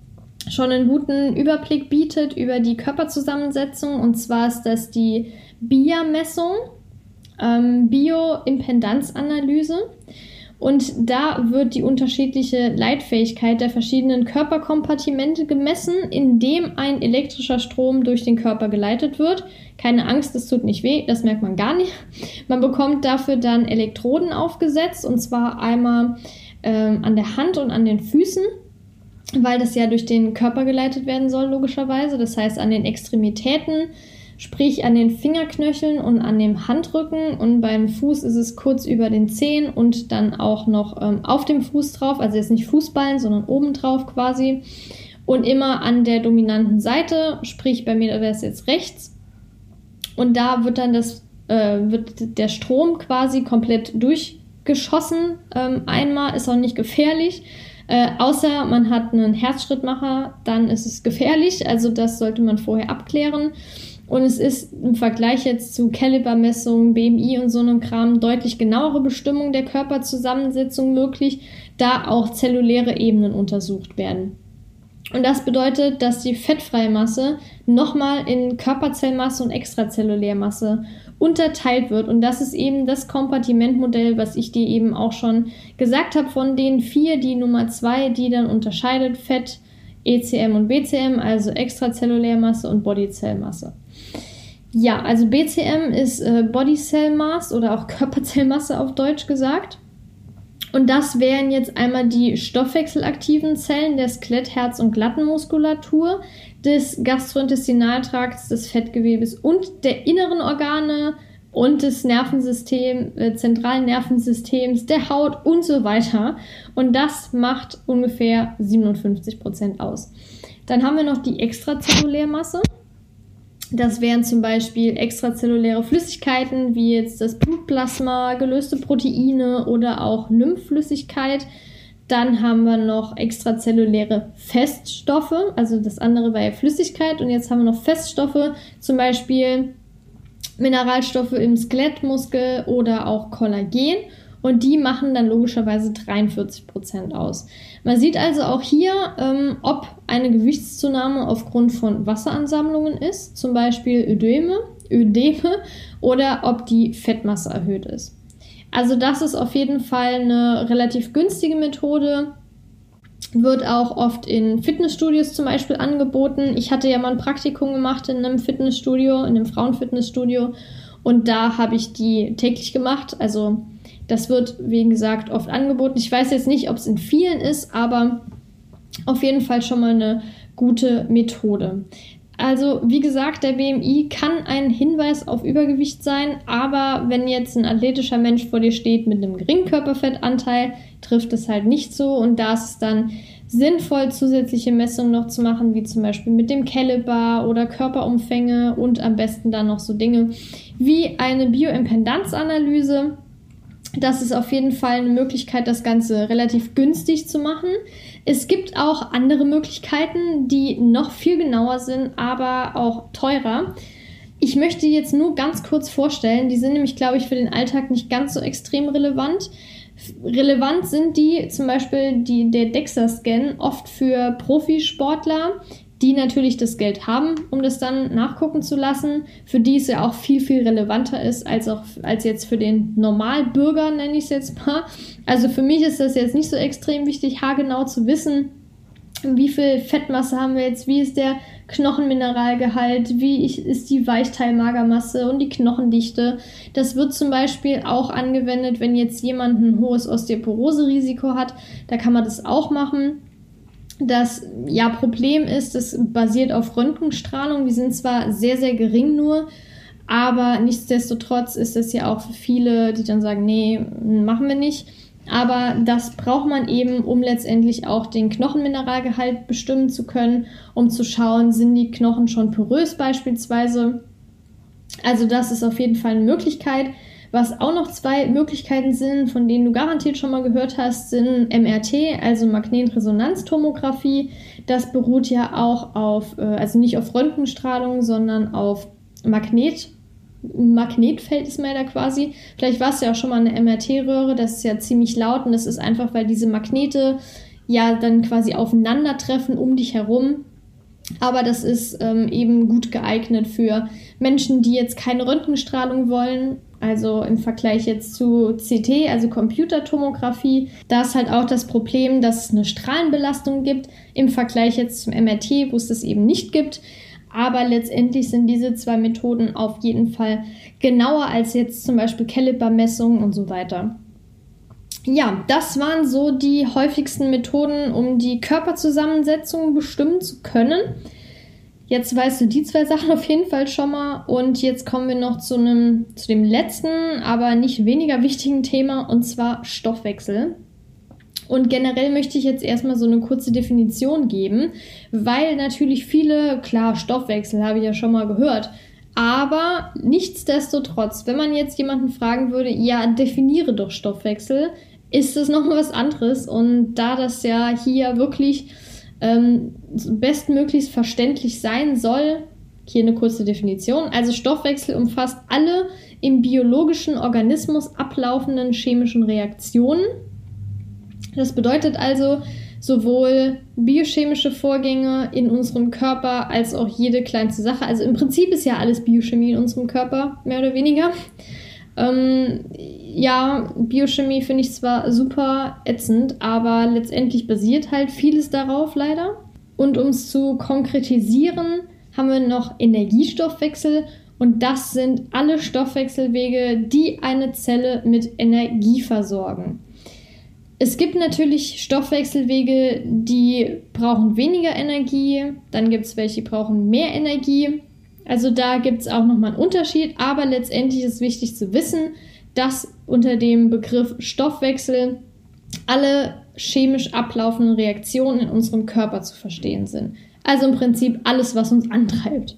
schon einen guten Überblick bietet über die Körperzusammensetzung. Und zwar ist das die BIA-Messung, ähm, Bioimpedanzanalyse. Und da wird die unterschiedliche Leitfähigkeit der verschiedenen Körperkompartimente gemessen, indem ein elektrischer Strom durch den Körper geleitet wird. Keine Angst, das tut nicht weh, das merkt man gar nicht. Man bekommt dafür dann Elektroden aufgesetzt, und zwar einmal ähm, an der Hand und an den Füßen weil das ja durch den Körper geleitet werden soll, logischerweise. Das heißt an den Extremitäten, sprich an den Fingerknöcheln und an dem Handrücken. Und beim Fuß ist es kurz über den Zehen und dann auch noch ähm, auf dem Fuß drauf. Also jetzt nicht Fußballen, sondern oben drauf quasi. Und immer an der dominanten Seite, sprich bei mir wäre es jetzt rechts. Und da wird dann das, äh, wird der Strom quasi komplett durchgeschossen. Ähm, einmal ist auch nicht gefährlich. Äh, außer man hat einen Herzschrittmacher, dann ist es gefährlich. Also das sollte man vorher abklären. Und es ist im Vergleich jetzt zu Calibermessungen, BMI und so einem Kram deutlich genauere Bestimmung der Körperzusammensetzung möglich, da auch zelluläre Ebenen untersucht werden. Und das bedeutet, dass die fettfreie Masse nochmal in Körperzellmasse und Extrazellulärmasse unterteilt wird. Und das ist eben das Kompartimentmodell, was ich dir eben auch schon gesagt habe, von den vier, die Nummer zwei, die dann unterscheidet Fett, ECM und BCM, also Extrazellulärmasse und Bodyzellmasse. Ja, also BCM ist äh, Body Cell Mass oder auch Körperzellmasse auf Deutsch gesagt. Und das wären jetzt einmal die stoffwechselaktiven Zellen der Skelett-, Herz- und Glattenmuskulatur, des Gastrointestinaltrakts, des Fettgewebes und der inneren Organe und des Nervensystems, äh, zentralen Nervensystems, der Haut und so weiter. Und das macht ungefähr 57 Prozent aus. Dann haben wir noch die Extrazellulärmasse. Das wären zum Beispiel extrazelluläre Flüssigkeiten, wie jetzt das Blutplasma, gelöste Proteine oder auch Lymphflüssigkeit. Dann haben wir noch extrazelluläre Feststoffe, also das andere war ja Flüssigkeit und jetzt haben wir noch Feststoffe, zum Beispiel Mineralstoffe im Skelettmuskel oder auch Kollagen und die machen dann logischerweise 43% aus. Man sieht also auch hier, ähm, ob eine Gewichtszunahme aufgrund von Wasseransammlungen ist, zum Beispiel Ödeme, Ödeme oder ob die Fettmasse erhöht ist. Also das ist auf jeden Fall eine relativ günstige Methode. Wird auch oft in Fitnessstudios zum Beispiel angeboten. Ich hatte ja mal ein Praktikum gemacht in einem Fitnessstudio, in einem Frauenfitnessstudio. Und da habe ich die täglich gemacht. Also das wird, wie gesagt, oft angeboten. Ich weiß jetzt nicht, ob es in vielen ist, aber auf jeden Fall schon mal eine gute Methode. Also, wie gesagt, der BMI kann ein Hinweis auf Übergewicht sein, aber wenn jetzt ein athletischer Mensch vor dir steht mit einem geringen Körperfettanteil, trifft es halt nicht so und da ist es dann sinnvoll, zusätzliche Messungen noch zu machen, wie zum Beispiel mit dem Caliber oder Körperumfänge und am besten dann noch so Dinge wie eine Bioimpedanzanalyse. Das ist auf jeden Fall eine Möglichkeit, das Ganze relativ günstig zu machen. Es gibt auch andere Möglichkeiten, die noch viel genauer sind, aber auch teurer. Ich möchte jetzt nur ganz kurz vorstellen, die sind nämlich, glaube ich, für den Alltag nicht ganz so extrem relevant. Relevant sind die zum Beispiel die, der DEXA-Scan oft für Profisportler, die natürlich das Geld haben, um das dann nachgucken zu lassen, für die es ja auch viel, viel relevanter ist als auch als jetzt für den Normalbürger, nenne ich es jetzt mal. Also für mich ist das jetzt nicht so extrem wichtig, haargenau zu wissen, wie viel Fettmasse haben wir jetzt, wie ist der Knochenmineralgehalt, wie ist die Weichteilmagermasse und die Knochendichte. Das wird zum Beispiel auch angewendet, wenn jetzt jemand ein hohes Osteoporose-Risiko hat. Da kann man das auch machen. Das ja, Problem ist, es basiert auf Röntgenstrahlung. Die sind zwar sehr, sehr gering nur, aber nichtsdestotrotz ist es ja auch für viele, die dann sagen, nee, machen wir nicht. Aber das braucht man eben, um letztendlich auch den Knochenmineralgehalt bestimmen zu können, um zu schauen, sind die Knochen schon porös beispielsweise. Also das ist auf jeden Fall eine Möglichkeit. Was auch noch zwei Möglichkeiten sind, von denen du garantiert schon mal gehört hast, sind MRT, also Magnetresonanztomographie. Das beruht ja auch auf, äh, also nicht auf Röntgenstrahlung, sondern auf Magnet. Magnetfeld ist man da quasi. Vielleicht war es ja auch schon mal eine MRT-Röhre, das ist ja ziemlich laut und das ist einfach, weil diese Magnete ja dann quasi aufeinandertreffen um dich herum. Aber das ist ähm, eben gut geeignet für Menschen, die jetzt keine Röntgenstrahlung wollen, also im Vergleich jetzt zu CT, also Computertomographie, da ist halt auch das Problem, dass es eine Strahlenbelastung gibt im Vergleich jetzt zum MRT, wo es das eben nicht gibt. Aber letztendlich sind diese zwei Methoden auf jeden Fall genauer als jetzt zum Beispiel Caliper-Messungen und so weiter. Ja, das waren so die häufigsten Methoden, um die Körperzusammensetzung bestimmen zu können. Jetzt weißt du die zwei Sachen [LAUGHS] auf jeden Fall schon mal. Und jetzt kommen wir noch zu, einem, zu dem letzten, aber nicht weniger wichtigen Thema, und zwar Stoffwechsel. Und generell möchte ich jetzt erstmal so eine kurze Definition geben, weil natürlich viele, klar, Stoffwechsel habe ich ja schon mal gehört. Aber nichtsdestotrotz, wenn man jetzt jemanden fragen würde, ja, definiere doch Stoffwechsel, ist das nochmal was anderes. Und da das ja hier wirklich ähm, bestmöglichst verständlich sein soll. Hier eine kurze Definition. Also Stoffwechsel umfasst alle im biologischen Organismus ablaufenden chemischen Reaktionen. Das bedeutet also, sowohl biochemische Vorgänge in unserem Körper als auch jede kleinste Sache. Also im Prinzip ist ja alles Biochemie in unserem Körper, mehr oder weniger. Ähm, ja, Biochemie finde ich zwar super ätzend, aber letztendlich basiert halt vieles darauf leider. Und um es zu konkretisieren, haben wir noch Energiestoffwechsel und das sind alle Stoffwechselwege, die eine Zelle mit Energie versorgen. Es gibt natürlich Stoffwechselwege, die brauchen weniger Energie, dann gibt es welche, die brauchen mehr Energie. Also da gibt es auch nochmal einen Unterschied, aber letztendlich ist wichtig zu wissen, dass unter dem Begriff Stoffwechsel alle chemisch ablaufenden Reaktionen in unserem Körper zu verstehen sind. Also im Prinzip alles, was uns antreibt.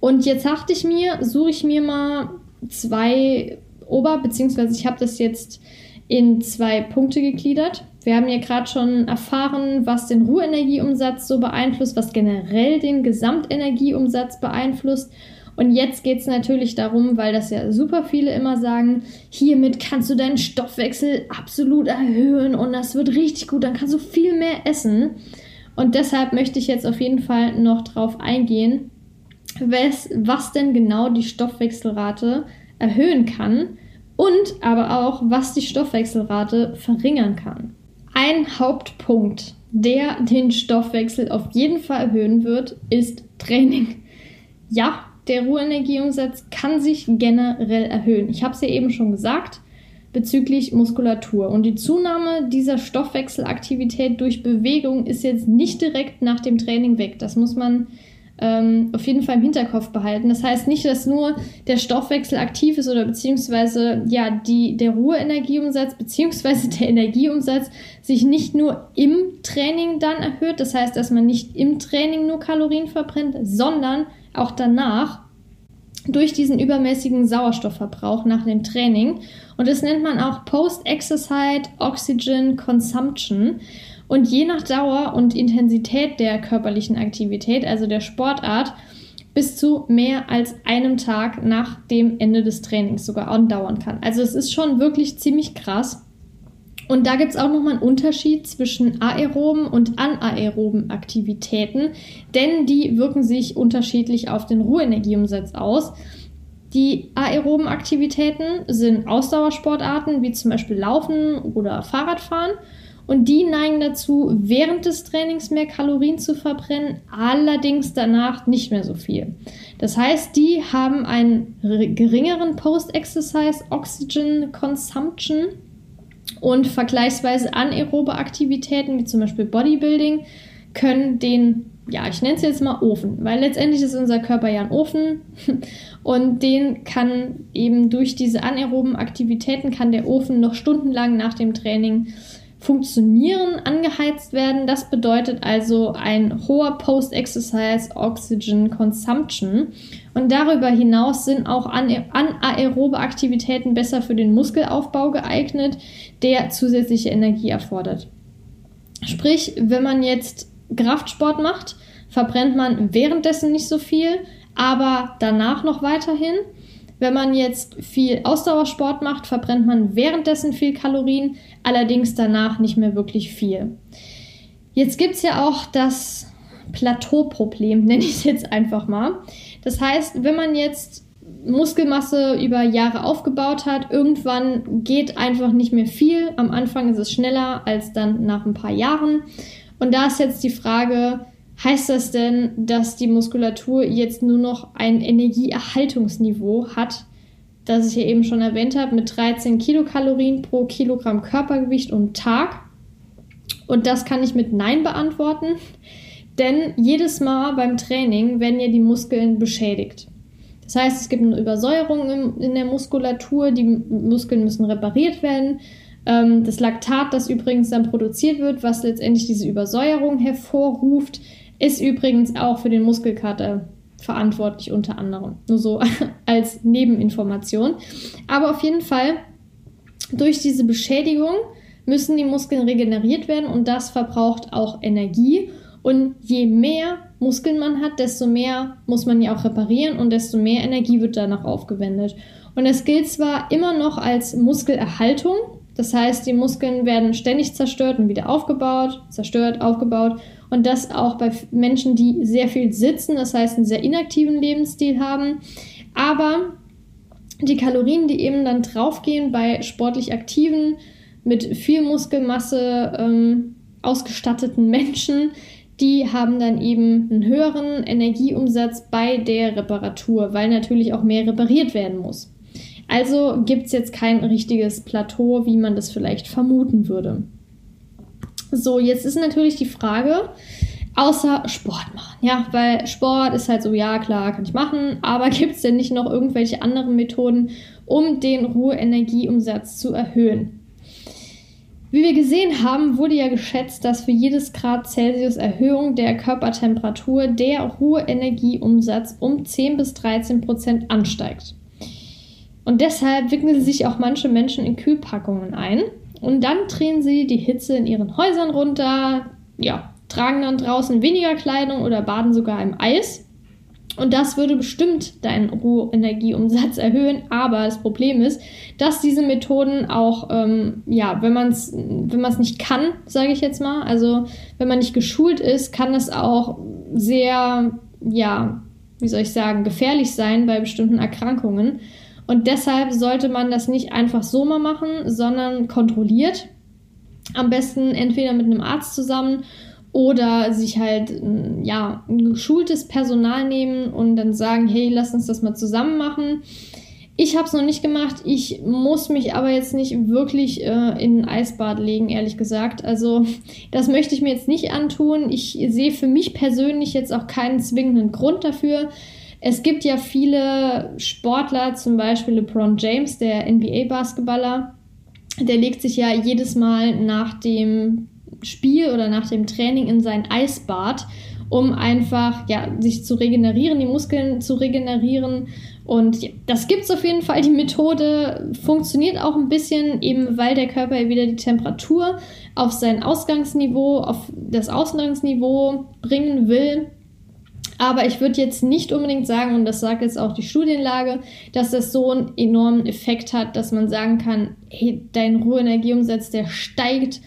Und jetzt dachte ich mir, suche ich mir mal zwei Ober- beziehungsweise ich habe das jetzt in zwei Punkte gegliedert. Wir haben ja gerade schon erfahren, was den Ruhenergieumsatz so beeinflusst, was generell den Gesamtenergieumsatz beeinflusst. Und jetzt geht es natürlich darum, weil das ja super viele immer sagen, hiermit kannst du deinen Stoffwechsel absolut erhöhen und das wird richtig gut, dann kannst du viel mehr essen. Und deshalb möchte ich jetzt auf jeden Fall noch drauf eingehen, was, was denn genau die Stoffwechselrate erhöhen kann und aber auch, was die Stoffwechselrate verringern kann. Ein Hauptpunkt, der den Stoffwechsel auf jeden Fall erhöhen wird, ist Training. Ja, der Ruhenergieumsatz kann sich generell erhöhen. Ich habe es ja eben schon gesagt bezüglich Muskulatur. Und die Zunahme dieser Stoffwechselaktivität durch Bewegung ist jetzt nicht direkt nach dem Training weg. Das muss man ähm, auf jeden Fall im Hinterkopf behalten. Das heißt nicht, dass nur der Stoffwechsel aktiv ist oder beziehungsweise ja die, der Ruheenergieumsatz beziehungsweise der Energieumsatz sich nicht nur im Training dann erhöht. Das heißt, dass man nicht im Training nur Kalorien verbrennt, sondern auch danach durch diesen übermäßigen Sauerstoffverbrauch nach dem Training. Und das nennt man auch Post-Exercise Oxygen Consumption. Und je nach Dauer und Intensität der körperlichen Aktivität, also der Sportart, bis zu mehr als einem Tag nach dem Ende des Trainings sogar andauern kann. Also es ist schon wirklich ziemlich krass. Und da gibt es auch nochmal einen Unterschied zwischen aeroben und anaeroben Aktivitäten, denn die wirken sich unterschiedlich auf den Ruhenergieumsatz aus. Die aeroben Aktivitäten sind Ausdauersportarten wie zum Beispiel Laufen oder Fahrradfahren und die neigen dazu, während des Trainings mehr Kalorien zu verbrennen, allerdings danach nicht mehr so viel. Das heißt, die haben einen geringeren Post-Exercise Oxygen Consumption und vergleichsweise anaerobe Aktivitäten wie zum Beispiel Bodybuilding können den, ja, ich nenne es jetzt mal Ofen, weil letztendlich ist unser Körper ja ein Ofen [LAUGHS] und den kann eben durch diese anaeroben Aktivitäten kann der Ofen noch stundenlang nach dem Training funktionieren, angeheizt werden. Das bedeutet also ein hoher Post-Exercise Oxygen Consumption. Und darüber hinaus sind auch anaerobe Aktivitäten besser für den Muskelaufbau geeignet, der zusätzliche Energie erfordert. Sprich, wenn man jetzt Kraftsport macht, verbrennt man währenddessen nicht so viel, aber danach noch weiterhin. Wenn man jetzt viel Ausdauersport macht, verbrennt man währenddessen viel Kalorien, allerdings danach nicht mehr wirklich viel. Jetzt gibt es ja auch das Plateauproblem, [LAUGHS] nenne ich es jetzt einfach mal. Das heißt, wenn man jetzt Muskelmasse über Jahre aufgebaut hat, irgendwann geht einfach nicht mehr viel. Am Anfang ist es schneller als dann nach ein paar Jahren. Und da ist jetzt die Frage, Heißt das denn, dass die Muskulatur jetzt nur noch ein Energieerhaltungsniveau hat, das ich ja eben schon erwähnt habe, mit 13 Kilokalorien pro Kilogramm Körpergewicht und Tag? Und das kann ich mit Nein beantworten, denn jedes Mal beim Training werden ja die Muskeln beschädigt. Das heißt, es gibt eine Übersäuerung in der Muskulatur, die Muskeln müssen repariert werden. Ähm, das Laktat, das übrigens dann produziert wird, was letztendlich diese Übersäuerung hervorruft, ist übrigens auch für den Muskelkater verantwortlich unter anderem. Nur so [LAUGHS] als Nebeninformation. Aber auf jeden Fall, durch diese Beschädigung müssen die Muskeln regeneriert werden und das verbraucht auch Energie. Und je mehr Muskeln man hat, desto mehr muss man ja auch reparieren und desto mehr Energie wird danach aufgewendet. Und das gilt zwar immer noch als Muskelerhaltung, Das heißt, die Muskeln werden ständig zerstört und wieder aufgebaut, zerstört, aufgebaut. Und das auch bei Menschen, die sehr viel sitzen, das heißt einen sehr inaktiven Lebensstil haben. Aber die Kalorien, die eben dann draufgehen bei sportlich aktiven, mit viel Muskelmasse ähm, ausgestatteten Menschen, die haben dann eben einen höheren Energieumsatz bei der Reparatur, weil natürlich auch mehr repariert werden muss. Also gibt es jetzt kein richtiges Plateau, wie man das vielleicht vermuten würde. So, jetzt ist natürlich die Frage, außer Sport machen. Ja, weil Sport ist halt so, ja, klar, kann ich machen, aber [LAUGHS] gibt es denn nicht noch irgendwelche anderen Methoden, um den Ruheenergieumsatz zu erhöhen? Wie wir gesehen haben, wurde ja geschätzt, dass für jedes Grad Celsius Erhöhung der Körpertemperatur der Ruheenergieumsatz um 10 bis 13 Prozent ansteigt. Und deshalb wickeln sich auch manche Menschen in Kühlpackungen ein und dann drehen sie die Hitze in ihren Häusern runter, ja, tragen dann draußen weniger Kleidung oder baden sogar im Eis. Und das würde bestimmt deinen Rohenergieumsatz [LAUGHS] erhöhen. Aber das Problem ist, dass diese Methoden auch, ähm, ja, wenn man es wenn nicht kann, sage ich jetzt mal, also wenn man nicht geschult ist, kann es auch sehr, ja, wie soll ich sagen, gefährlich sein bei bestimmten Erkrankungen. Und deshalb sollte man das nicht einfach so mal machen, sondern kontrolliert. Am besten entweder mit einem Arzt zusammen oder sich halt ja ein geschultes Personal nehmen und dann sagen, hey, lass uns das mal zusammen machen. Ich habe es noch nicht gemacht. Ich muss mich aber jetzt nicht wirklich äh, in ein Eisbad legen, ehrlich gesagt. Also [LAUGHS] das möchte ich mir jetzt nicht antun. Ich sehe für mich persönlich jetzt auch keinen zwingenden Grund dafür. Es gibt ja viele Sportler, zum Beispiel LeBron James, der NBA-Basketballer. Der legt sich ja jedes Mal nach dem Spiel oder nach dem Training in sein Eisbad, um einfach ja, sich zu regenerieren, die Muskeln zu regenerieren. Und das gibt es auf jeden Fall. Die Methode funktioniert auch ein bisschen, eben weil der Körper wieder die Temperatur auf sein Ausgangsniveau, auf das Ausgangsniveau bringen will. Aber ich würde jetzt nicht unbedingt sagen, und das sagt jetzt auch die Studienlage, dass das so einen enormen Effekt hat, dass man sagen kann, hey, dein Ruheenergieumsatz, der steigt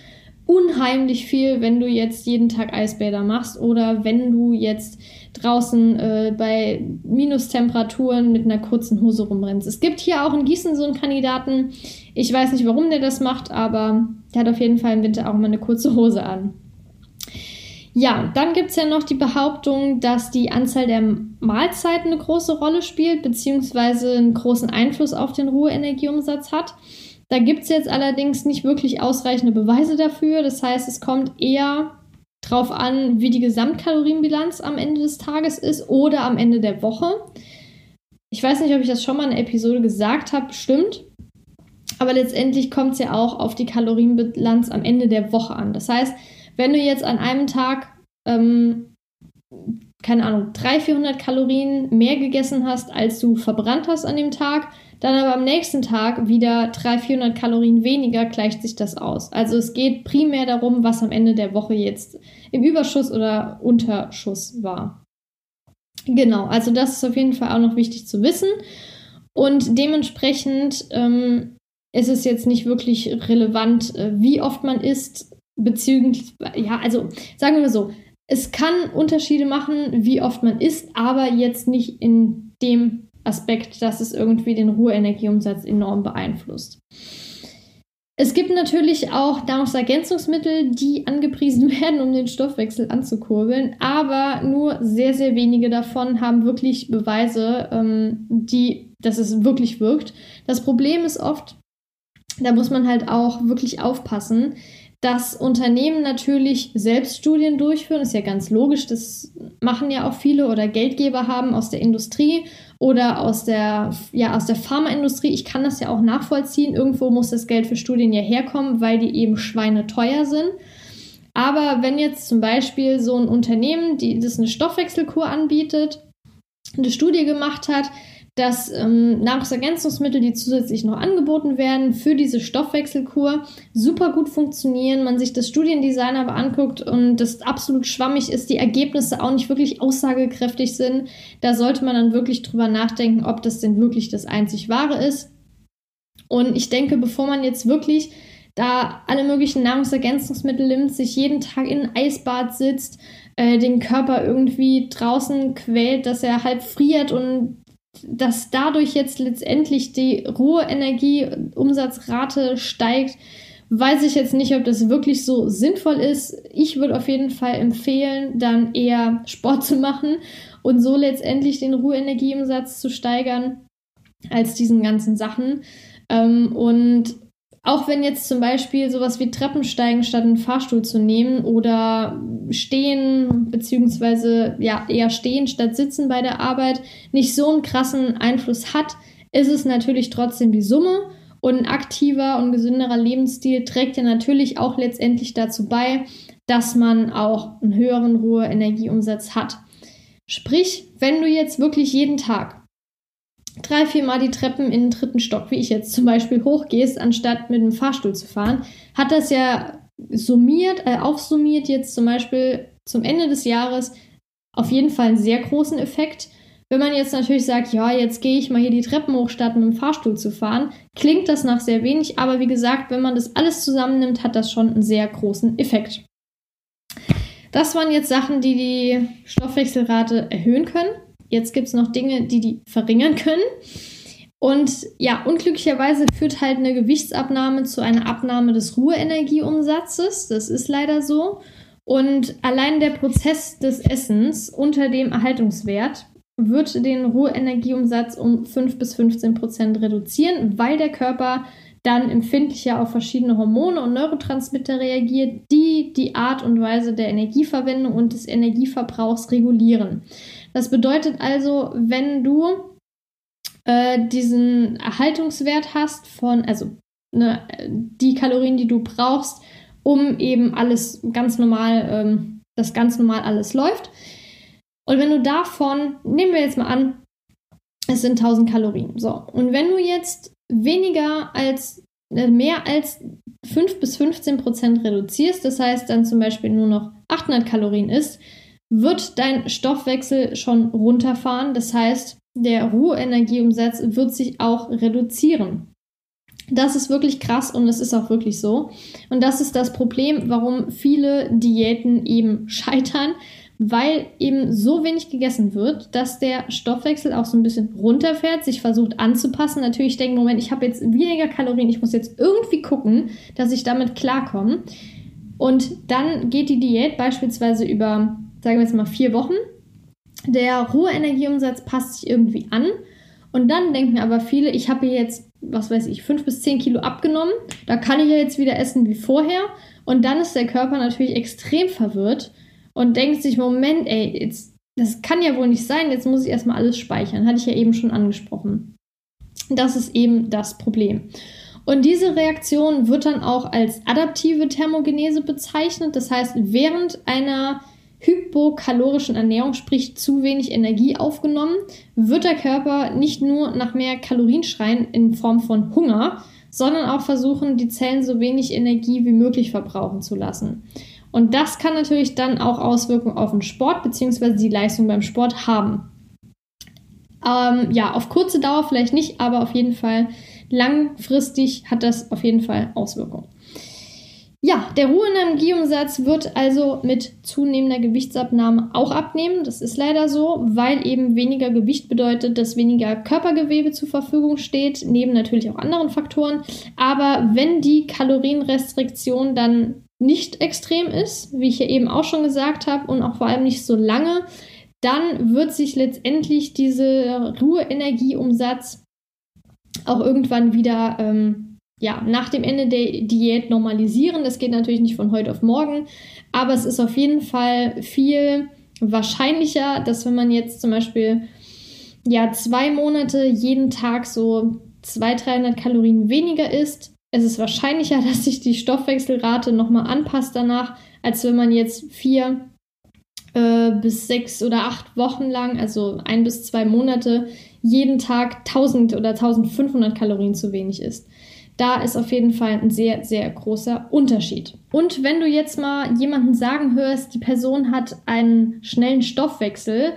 unheimlich viel, wenn du jetzt jeden Tag Eisbäder machst oder wenn du jetzt draußen äh, bei Minustemperaturen mit einer kurzen Hose rumrennst. Es gibt hier auch in Gießen so einen Kandidaten. Ich weiß nicht, warum der das macht, aber der hat auf jeden Fall im Winter auch mal eine kurze Hose an. Ja, dann gibt es ja noch die Behauptung, dass die Anzahl der Mahlzeiten eine große Rolle spielt, beziehungsweise einen großen Einfluss auf den Ruheenergieumsatz hat. Da gibt es jetzt allerdings nicht wirklich ausreichende Beweise dafür. Das heißt, es kommt eher darauf an, wie die Gesamtkalorienbilanz am Ende des Tages ist oder am Ende der Woche. Ich weiß nicht, ob ich das schon mal in der Episode gesagt habe, stimmt. Aber letztendlich kommt es ja auch auf die Kalorienbilanz am Ende der Woche an. Das heißt, wenn du jetzt an einem Tag, ähm, keine Ahnung, 300, 400 Kalorien mehr gegessen hast, als du verbrannt hast an dem Tag, dann aber am nächsten Tag wieder 300, 400 Kalorien weniger, gleicht sich das aus. Also es geht primär darum, was am Ende der Woche jetzt im Überschuss oder Unterschuss war. Genau, also das ist auf jeden Fall auch noch wichtig zu wissen. Und dementsprechend ähm, ist es jetzt nicht wirklich relevant, äh, wie oft man isst, beziehungsweise, ja, also sagen wir so, es kann Unterschiede machen, wie oft man isst, aber jetzt nicht in dem Aspekt, dass es irgendwie den Ruheenergieumsatz enorm beeinflusst. Es gibt natürlich auch Nahrungsergänzungsmittel, die angepriesen [LAUGHS] werden, um den Stoffwechsel anzukurbeln, aber nur sehr, sehr wenige davon haben wirklich Beweise, ähm, die, dass es wirklich wirkt. Das Problem ist oft, da muss man halt auch wirklich aufpassen, dass Unternehmen natürlich selbst Studien durchführen, ist ja ganz logisch, das machen ja auch viele oder Geldgeber haben aus der Industrie oder aus der, ja, aus der Pharmaindustrie. Ich kann das ja auch nachvollziehen. Irgendwo muss das Geld für Studien ja herkommen, weil die eben schweineteuer sind. Aber wenn jetzt zum Beispiel so ein Unternehmen, die das eine Stoffwechselkur anbietet, eine Studie gemacht hat, dass ähm, Nahrungsergänzungsmittel, die zusätzlich noch angeboten werden für diese Stoffwechselkur, super gut funktionieren. Man sich das Studiendesign aber anguckt und das absolut schwammig ist, die Ergebnisse auch nicht wirklich aussagekräftig sind. Da sollte man dann wirklich drüber nachdenken, ob das denn wirklich das einzig wahre ist. Und ich denke, bevor man jetzt wirklich da alle möglichen Nahrungsergänzungsmittel nimmt, sich jeden Tag in ein Eisbad sitzt, äh, den Körper irgendwie draußen quält, dass er halb friert und dass dadurch jetzt letztendlich die rohe Energieumsatzrate steigt, weiß ich jetzt nicht, ob das wirklich so sinnvoll ist. Ich würde auf jeden Fall empfehlen, dann eher Sport zu machen und so letztendlich den Ruheenergieumsatz zu steigern als diesen ganzen Sachen. Ähm, und auch wenn jetzt zum Beispiel sowas wie Treppensteigen statt einen Fahrstuhl zu nehmen oder stehen, beziehungsweise ja eher stehen statt sitzen bei der Arbeit nicht so einen krassen Einfluss hat, ist es natürlich trotzdem die Summe. Und ein aktiver und gesünderer Lebensstil trägt ja natürlich auch letztendlich dazu bei, dass man auch einen höheren Ruhe-Energieumsatz hat. Sprich, wenn du jetzt wirklich jeden Tag drei, vier Mal die Treppen in den dritten Stock, wie ich jetzt zum Beispiel, hochgehst, anstatt mit dem Fahrstuhl zu fahren, hat das ja summiert, äh, aufsummiert jetzt zum Beispiel zum Ende des Jahres auf jeden Fall einen sehr großen Effekt. Wenn man jetzt natürlich sagt, ja, jetzt gehe ich mal hier die Treppen hoch, statt mit dem Fahrstuhl zu fahren, klingt das nach sehr wenig, aber wie gesagt, wenn man das alles zusammennimmt, hat das schon einen sehr großen Effekt. Das waren jetzt Sachen, die die Stoffwechselrate erhöhen können. Jetzt gibt es noch Dinge, die die verringern können. Und ja, unglücklicherweise führt halt eine Gewichtsabnahme zu einer Abnahme des Ruheenergieumsatzes. Das ist leider so. Und allein der Prozess des Essens unter dem Erhaltungswert wird den Ruheenergieumsatz um 5 bis 15 Prozent reduzieren, weil der Körper dann empfindlicher auf verschiedene Hormone und Neurotransmitter reagiert, die die Art und Weise der Energieverwendung und des Energieverbrauchs regulieren. Das bedeutet also, wenn du äh, diesen Erhaltungswert hast von, also ne, die Kalorien, die du brauchst, um eben alles ganz normal, ähm, das ganz normal alles läuft. Und wenn du davon, nehmen wir jetzt mal an, es sind 1000 Kalorien. So, und wenn du jetzt weniger als, äh, mehr als 5 bis 15 Prozent reduzierst, das heißt dann zum Beispiel nur noch 800 Kalorien isst, wird dein Stoffwechsel schon runterfahren. Das heißt, der Ruheenergieumsatz wird sich auch reduzieren. Das ist wirklich krass und es ist auch wirklich so. Und das ist das Problem, warum viele Diäten eben [LAUGHS] scheitern, weil eben so wenig gegessen wird, dass der Stoffwechsel auch so ein bisschen runterfährt, sich versucht anzupassen. Natürlich denkt, Moment, ich habe jetzt weniger Kalorien, ich muss jetzt irgendwie gucken, dass ich damit klarkomme. Und dann geht die Diät beispielsweise über sagen wir jetzt mal vier Wochen. Der Ruheenergieumsatz passt sich irgendwie an. Und dann denken aber viele, ich habe jetzt, was weiß ich, fünf bis zehn Kilo abgenommen. Da kann ich ja jetzt wieder essen wie vorher. Und dann ist der Körper natürlich extrem verwirrt und denkt sich, Moment, ey, jetzt, das kann ja wohl nicht sein. Jetzt muss ich erstmal alles speichern. Hatte ich ja eben schon angesprochen. Das ist eben das Problem. Und diese Reaktion wird dann auch als adaptive Thermogenese bezeichnet. Das heißt, während einer hypokalorischen Ernährung, sprich zu wenig Energie aufgenommen, wird der Körper nicht nur nach mehr Kalorien schreien in Form von Hunger, sondern auch versuchen, die Zellen so wenig Energie wie möglich verbrauchen zu lassen. Und das kann natürlich dann auch Auswirkungen auf den Sport bzw. die Leistung beim Sport haben. Ähm, ja, auf kurze Dauer vielleicht nicht, aber auf jeden Fall langfristig hat das auf jeden Fall Auswirkungen. Ja, der Ruheenergieumsatz wird also mit zunehmender Gewichtsabnahme auch abnehmen. Das ist leider so, weil eben weniger Gewicht bedeutet, dass weniger Körpergewebe zur Verfügung steht, neben natürlich auch anderen Faktoren. Aber wenn die Kalorienrestriktion dann nicht extrem ist, wie ich ja eben auch schon gesagt habe, und auch vor allem nicht so lange, dann wird sich letztendlich dieser Ruheenergieumsatz auch irgendwann wieder ähm, ja, nach dem Ende der Diät normalisieren. Das geht natürlich nicht von heute auf morgen, aber es ist auf jeden Fall viel wahrscheinlicher, dass wenn man jetzt zum Beispiel ja zwei Monate jeden Tag so 200, 300 Kalorien weniger isst, es ist wahrscheinlicher, [LAUGHS] dass sich die Stoffwechselrate nochmal anpasst danach, als wenn man jetzt vier äh, bis sechs oder acht Wochen lang, also ein bis zwei Monate, jeden Tag 1000 oder 1500 Kalorien zu wenig isst. Da ist auf jeden Fall ein sehr, sehr großer Unterschied. Und wenn du jetzt mal jemanden sagen hörst, die Person hat einen schnellen Stoffwechsel,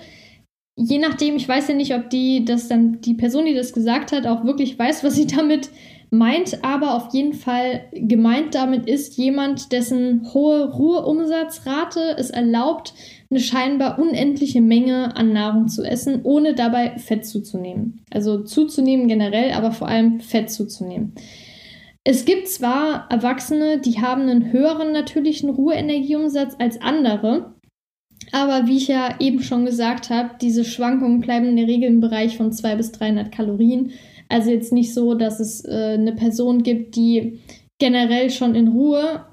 je nachdem, ich weiß ja nicht, ob die das dann, die Person, die das gesagt hat, auch wirklich weiß, was sie [LAUGHS] damit meint aber auf jeden Fall, gemeint damit ist jemand, dessen hohe Ruheumsatzrate es erlaubt, eine scheinbar unendliche Menge an Nahrung zu essen, ohne dabei Fett zuzunehmen. Also zuzunehmen generell, aber vor allem Fett zuzunehmen. Es gibt zwar Erwachsene, die haben einen höheren natürlichen Ruheenergieumsatz als andere, aber wie ich ja eben schon gesagt habe, diese Schwankungen bleiben in der Regel im Bereich von 200 bis 300 Kalorien. Also jetzt nicht so, dass es äh, eine Person gibt, die generell schon in Ruhe,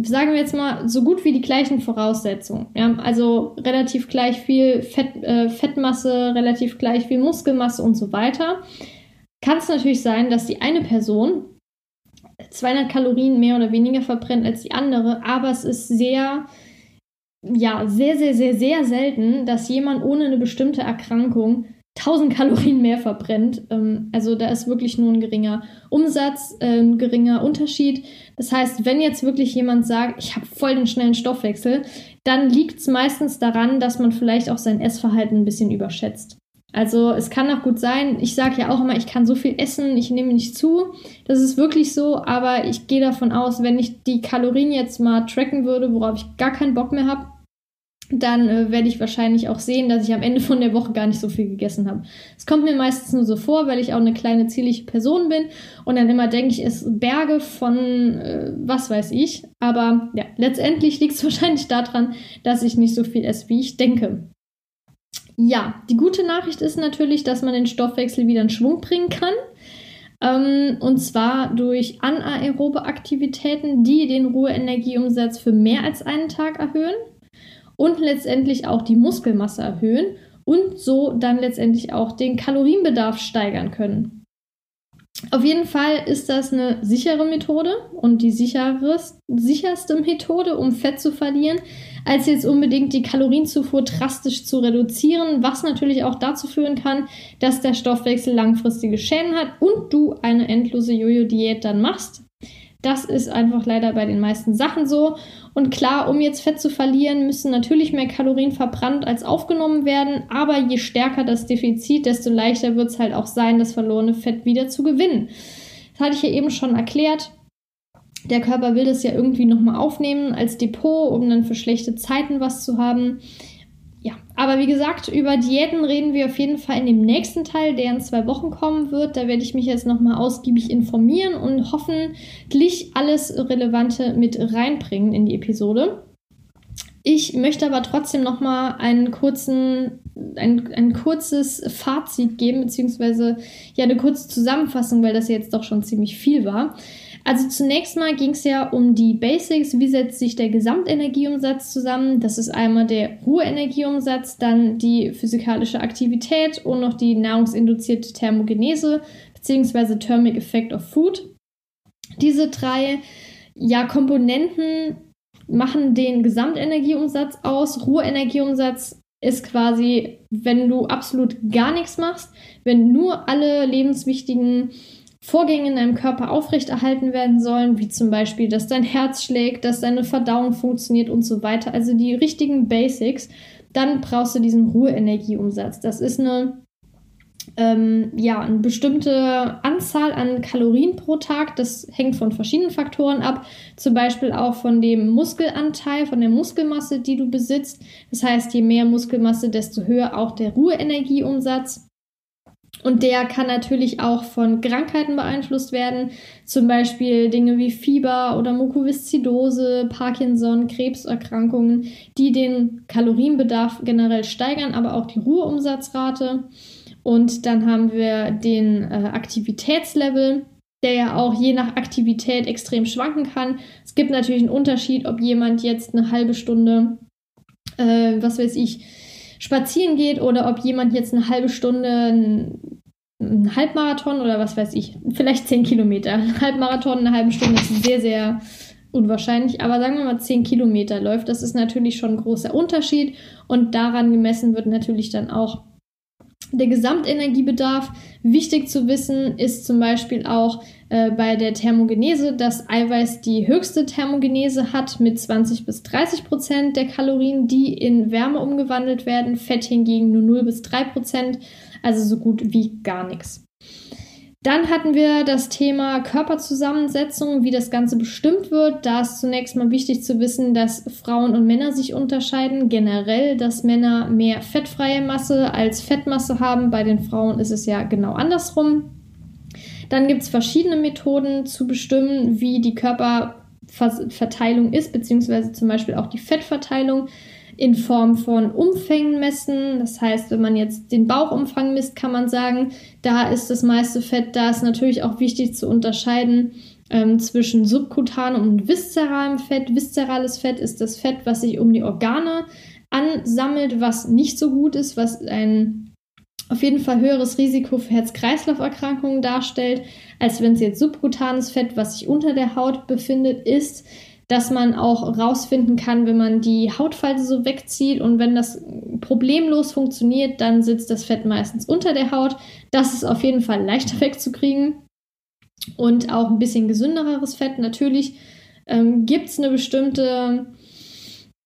sagen wir jetzt mal, so gut wie die gleichen Voraussetzungen. Ja? Also relativ gleich viel Fett, äh, Fettmasse, relativ gleich viel Muskelmasse und so weiter. Kann es natürlich sein, dass die eine Person 200 Kalorien mehr oder weniger verbrennt als die andere, aber es ist sehr ja, sehr, sehr, sehr, sehr selten, dass jemand ohne eine bestimmte Erkrankung 1000 Kalorien mehr verbrennt. Ähm, also da ist wirklich nur ein geringer Umsatz, äh, ein geringer Unterschied. Das heißt, wenn jetzt wirklich jemand sagt, ich habe voll den schnellen Stoffwechsel, dann liegt es meistens daran, dass man vielleicht auch sein Essverhalten ein bisschen überschätzt. Also es kann auch gut sein, ich sage ja auch immer, ich kann so viel essen, ich nehme nicht zu. Das ist wirklich so, aber ich gehe davon aus, wenn ich die Kalorien jetzt mal tracken würde, worauf ich gar keinen Bock mehr habe, dann äh, werde ich wahrscheinlich auch sehen, dass ich am Ende von der Woche gar nicht so viel gegessen habe. Es kommt mir meistens nur so vor, weil ich auch eine kleine zierliche Person bin und dann immer denke ich, es Berge von äh, was weiß ich. Aber ja, letztendlich liegt es [LAUGHS] wahrscheinlich daran, dass ich nicht so viel esse, wie ich denke. Ja, die gute Nachricht ist natürlich, dass man den Stoffwechsel wieder in Schwung bringen kann. Ähm, und zwar durch anaerobe Aktivitäten, die den Ruheenergieumsatz für mehr als einen Tag erhöhen und letztendlich auch die Muskelmasse erhöhen und so dann letztendlich auch den Kalorienbedarf steigern können. Auf jeden Fall ist das eine sichere Methode und die sicherste Methode, um Fett zu verlieren, als jetzt unbedingt die Kalorienzufuhr drastisch zu reduzieren, was natürlich auch dazu führen kann, dass der Stoffwechsel langfristige Schäden hat und du eine endlose Jojo-Diät dann machst. Das ist einfach leider bei den meisten Sachen so. Und klar, um jetzt Fett zu verlieren, müssen natürlich mehr Kalorien verbrannt als aufgenommen werden. Aber je stärker das Defizit, desto leichter wird es halt auch sein, das verlorene Fett wieder zu gewinnen. Das hatte ich ja eben schon erklärt. Der Körper will das ja irgendwie nochmal aufnehmen als Depot, um dann für schlechte Zeiten was zu haben ja, aber wie gesagt, über Diäten reden wir auf jeden Fall in dem nächsten Teil, der in zwei Wochen kommen wird. Da werde ich mich jetzt nochmal ausgiebig informieren und hoffentlich alles Relevante mit reinbringen in die Episode. Ich möchte aber trotzdem nochmal einen kurzen, ein, ein kurzes Fazit geben, beziehungsweise ja eine kurze Zusammenfassung, weil das ja jetzt doch schon ziemlich viel war. Also zunächst mal ging es ja um die Basics. Wie setzt sich der Gesamtenergieumsatz zusammen? Das ist einmal der Ruheenergieumsatz, dann die physikalische Aktivität und noch die nahrungsinduzierte Thermogenese bzw. Thermic Effect of Food. Diese drei ja, Komponenten machen den Gesamtenergieumsatz aus. Ruheenergieumsatz ist quasi, wenn du absolut gar nichts machst, wenn nur alle lebenswichtigen Vorgänge in deinem Körper aufrechterhalten werden sollen, wie zum Beispiel, dass dein Herz schlägt, dass deine Verdauung funktioniert und so weiter, also die richtigen Basics, dann brauchst du diesen Ruheenergieumsatz. Das ist eine ähm, ja, eine bestimmte Anzahl an Kalorien pro Tag. Das hängt von verschiedenen Faktoren ab. Zum Beispiel auch von dem Muskelanteil, von der Muskelmasse, die du besitzt. Das heißt, je mehr Muskelmasse, desto höher auch der Ruheenergieumsatz. Und der kann natürlich auch von Krankheiten beeinflusst werden, zum Beispiel Dinge wie Fieber oder Mukoviszidose, Parkinson, Krebserkrankungen, die den Kalorienbedarf generell steigern, aber auch die Ruheumsatzrate. Und dann haben wir den äh, Aktivitätslevel, der ja auch je nach Aktivität extrem schwanken kann. Es gibt natürlich einen Unterschied, ob jemand jetzt eine halbe Stunde, äh, was weiß ich, spazieren geht oder ob jemand jetzt eine halbe Stunde einen Halbmarathon oder was weiß ich, vielleicht zehn Kilometer. Ein Halbmarathon, eine halbe Stunde ist sehr, sehr unwahrscheinlich, aber sagen wir mal zehn Kilometer läuft. Das ist natürlich schon ein großer Unterschied und daran gemessen wird natürlich dann auch der Gesamtenergiebedarf. Wichtig zu wissen ist zum Beispiel auch äh, bei der Thermogenese, dass Eiweiß die höchste Thermogenese hat mit 20 bis 30 Prozent der Kalorien, die in Wärme umgewandelt werden. Fett hingegen nur 0 bis 3 Prozent, also so gut wie gar nichts. Dann hatten wir das Thema Körperzusammensetzung, wie das Ganze bestimmt wird. Da ist zunächst mal wichtig zu wissen, dass Frauen und Männer sich unterscheiden. Generell, dass Männer mehr fettfreie Masse als Fettmasse haben. Bei den Frauen ist es ja genau andersrum. Dann gibt es verschiedene Methoden zu bestimmen, wie die Körperverteilung ist, beziehungsweise zum Beispiel auch die Fettverteilung in Form von Umfängen messen. Das heißt, wenn man jetzt den Bauchumfang misst, kann man sagen, da ist das meiste Fett. Da ist natürlich auch wichtig zu unterscheiden ähm, zwischen subkutanem und viszeralem Fett. Viszerales Fett ist das Fett, was sich um die Organe ansammelt, was nicht so gut ist, was ein auf jeden Fall höheres Risiko für Herz-Kreislauf-Erkrankungen darstellt, als wenn es jetzt subkutanes Fett, was sich unter der Haut befindet, ist dass man auch rausfinden kann, wenn man die Hautfalte so wegzieht und wenn das problemlos funktioniert, dann sitzt das Fett meistens unter der Haut. Das ist auf jeden Fall leichter wegzukriegen und auch ein bisschen gesündereres Fett. Natürlich ähm, gibt es eine bestimmte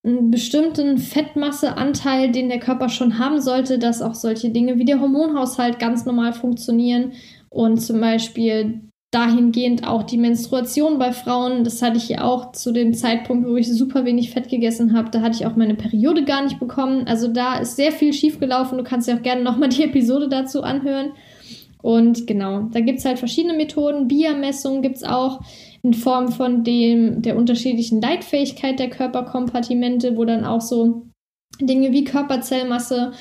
einen bestimmten Fettmasseanteil, den der Körper schon haben sollte, dass auch solche Dinge wie der Hormonhaushalt ganz normal funktionieren und zum Beispiel dahingehend auch die Menstruation bei Frauen. Das hatte ich ja auch zu dem Zeitpunkt, wo ich super wenig Fett gegessen habe. Da hatte ich auch meine Periode gar nicht bekommen. Also da ist sehr viel schiefgelaufen. Du kannst ja auch gerne nochmal die Episode dazu anhören. Und genau, da gibt es halt verschiedene Methoden. Biermessungen gibt es auch in Form von dem, der unterschiedlichen Leitfähigkeit der Körperkompartimente, wo dann auch so Dinge wie Körperzellmasse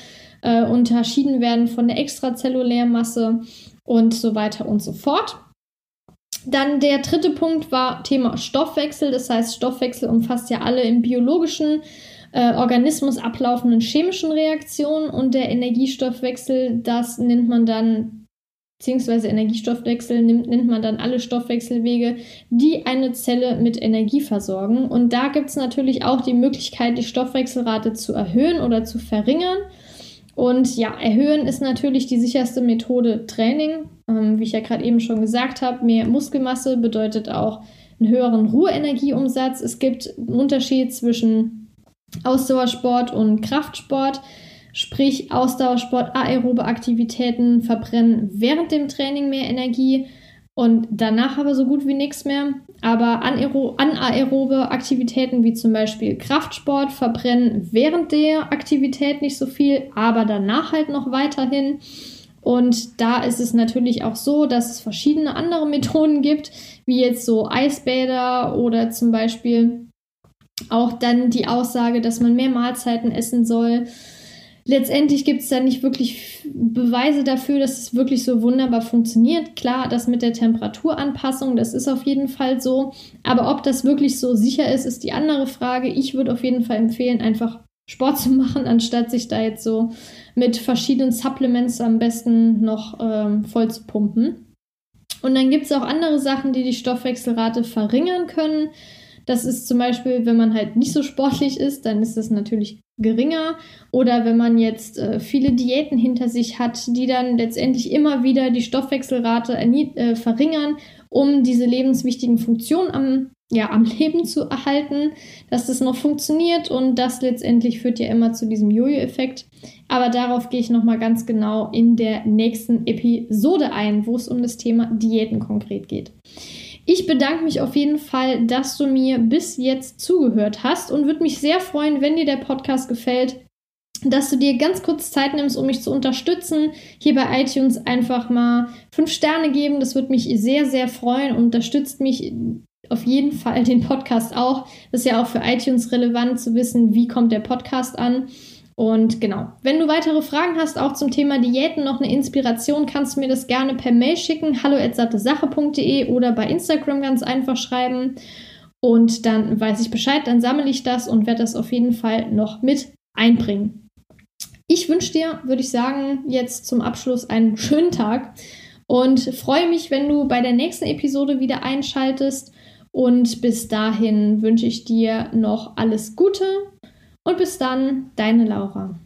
äh, unterschieden werden von der Extrazellularmasse und so weiter und so fort. Dann der dritte Punkt war Thema Stoffwechsel. Das heißt, Stoffwechsel umfasst ja alle im biologischen äh, Organismus ablaufenden chemischen Reaktionen und der Energiestoffwechsel, das nennt man dann, beziehungsweise Energiestoffwechsel nimmt, nennt man dann alle Stoffwechselwege, die eine Zelle mit Energie versorgen. Und da gibt es natürlich auch die Möglichkeit, die Stoffwechselrate zu erhöhen oder zu verringern. Und ja, erhöhen ist natürlich die sicherste Methode Training. Ähm, wie ich ja gerade eben schon gesagt habe, mehr Muskelmasse bedeutet auch einen höheren Ruheenergieumsatz. Es gibt einen Unterschied zwischen Ausdauersport und Kraftsport. Sprich, Ausdauersport, aerobe Aktivitäten verbrennen während dem Training mehr Energie und danach aber so gut wie nichts mehr. Aber anaerobe Aktivitäten wie zum Beispiel Kraftsport verbrennen während der Aktivität nicht so viel, aber danach halt noch weiterhin. Und da ist es natürlich auch so, dass es verschiedene andere [LAUGHS] Methoden gibt, wie jetzt so Eisbäder oder zum Beispiel auch dann die Aussage, dass man mehr Mahlzeiten essen soll letztendlich gibt es da nicht wirklich Beweise dafür, dass es wirklich so wunderbar funktioniert. Klar, das mit der Temperaturanpassung, das ist auf jeden Fall so. Aber ob das wirklich so sicher ist, ist die andere Frage. Ich würde auf jeden Fall empfehlen, einfach Sport zu machen, anstatt sich da jetzt so mit verschiedenen Supplements am besten noch ähm, voll zu pumpen. Und dann gibt es auch andere Sachen, die die Stoffwechselrate verringern können. Das ist zum Beispiel, wenn man halt nicht so sportlich ist, dann ist das natürlich geringer. Oder wenn man jetzt äh, viele Diäten hinter sich hat, die dann letztendlich immer wieder die Stoffwechselrate äh, verringern, um diese lebenswichtigen Funktionen am, ja, am Leben zu erhalten, dass das noch funktioniert und das letztendlich führt ja immer zu diesem Jojo-Effekt. Aber darauf gehe ich nochmal ganz genau in der nächsten Episode ein, wo es um das Thema Diäten konkret geht. Ich bedanke mich auf jeden Fall, dass du mir bis jetzt zugehört hast und würde mich sehr freuen, wenn dir der Podcast gefällt, dass du dir ganz kurz Zeit nimmst, um mich zu unterstützen. Hier bei iTunes einfach mal fünf Sterne geben. Das würde mich sehr, sehr freuen und unterstützt mich auf jeden Fall den Podcast auch. Das ist ja auch für iTunes relevant zu wissen, wie kommt der Podcast an. Und genau, wenn du weitere Fragen hast, auch zum Thema Diäten, noch eine Inspiration, kannst du mir das gerne per Mail schicken, hallo@sattesache.de oder bei Instagram ganz einfach schreiben. Und dann weiß ich Bescheid, dann sammle ich das und werde das auf jeden Fall noch mit einbringen. Ich wünsche dir, würde ich sagen, jetzt zum Abschluss einen schönen Tag und freue mich, wenn du bei der nächsten Episode wieder einschaltest. Und bis dahin wünsche ich dir noch alles Gute und bis dann, deine Laura.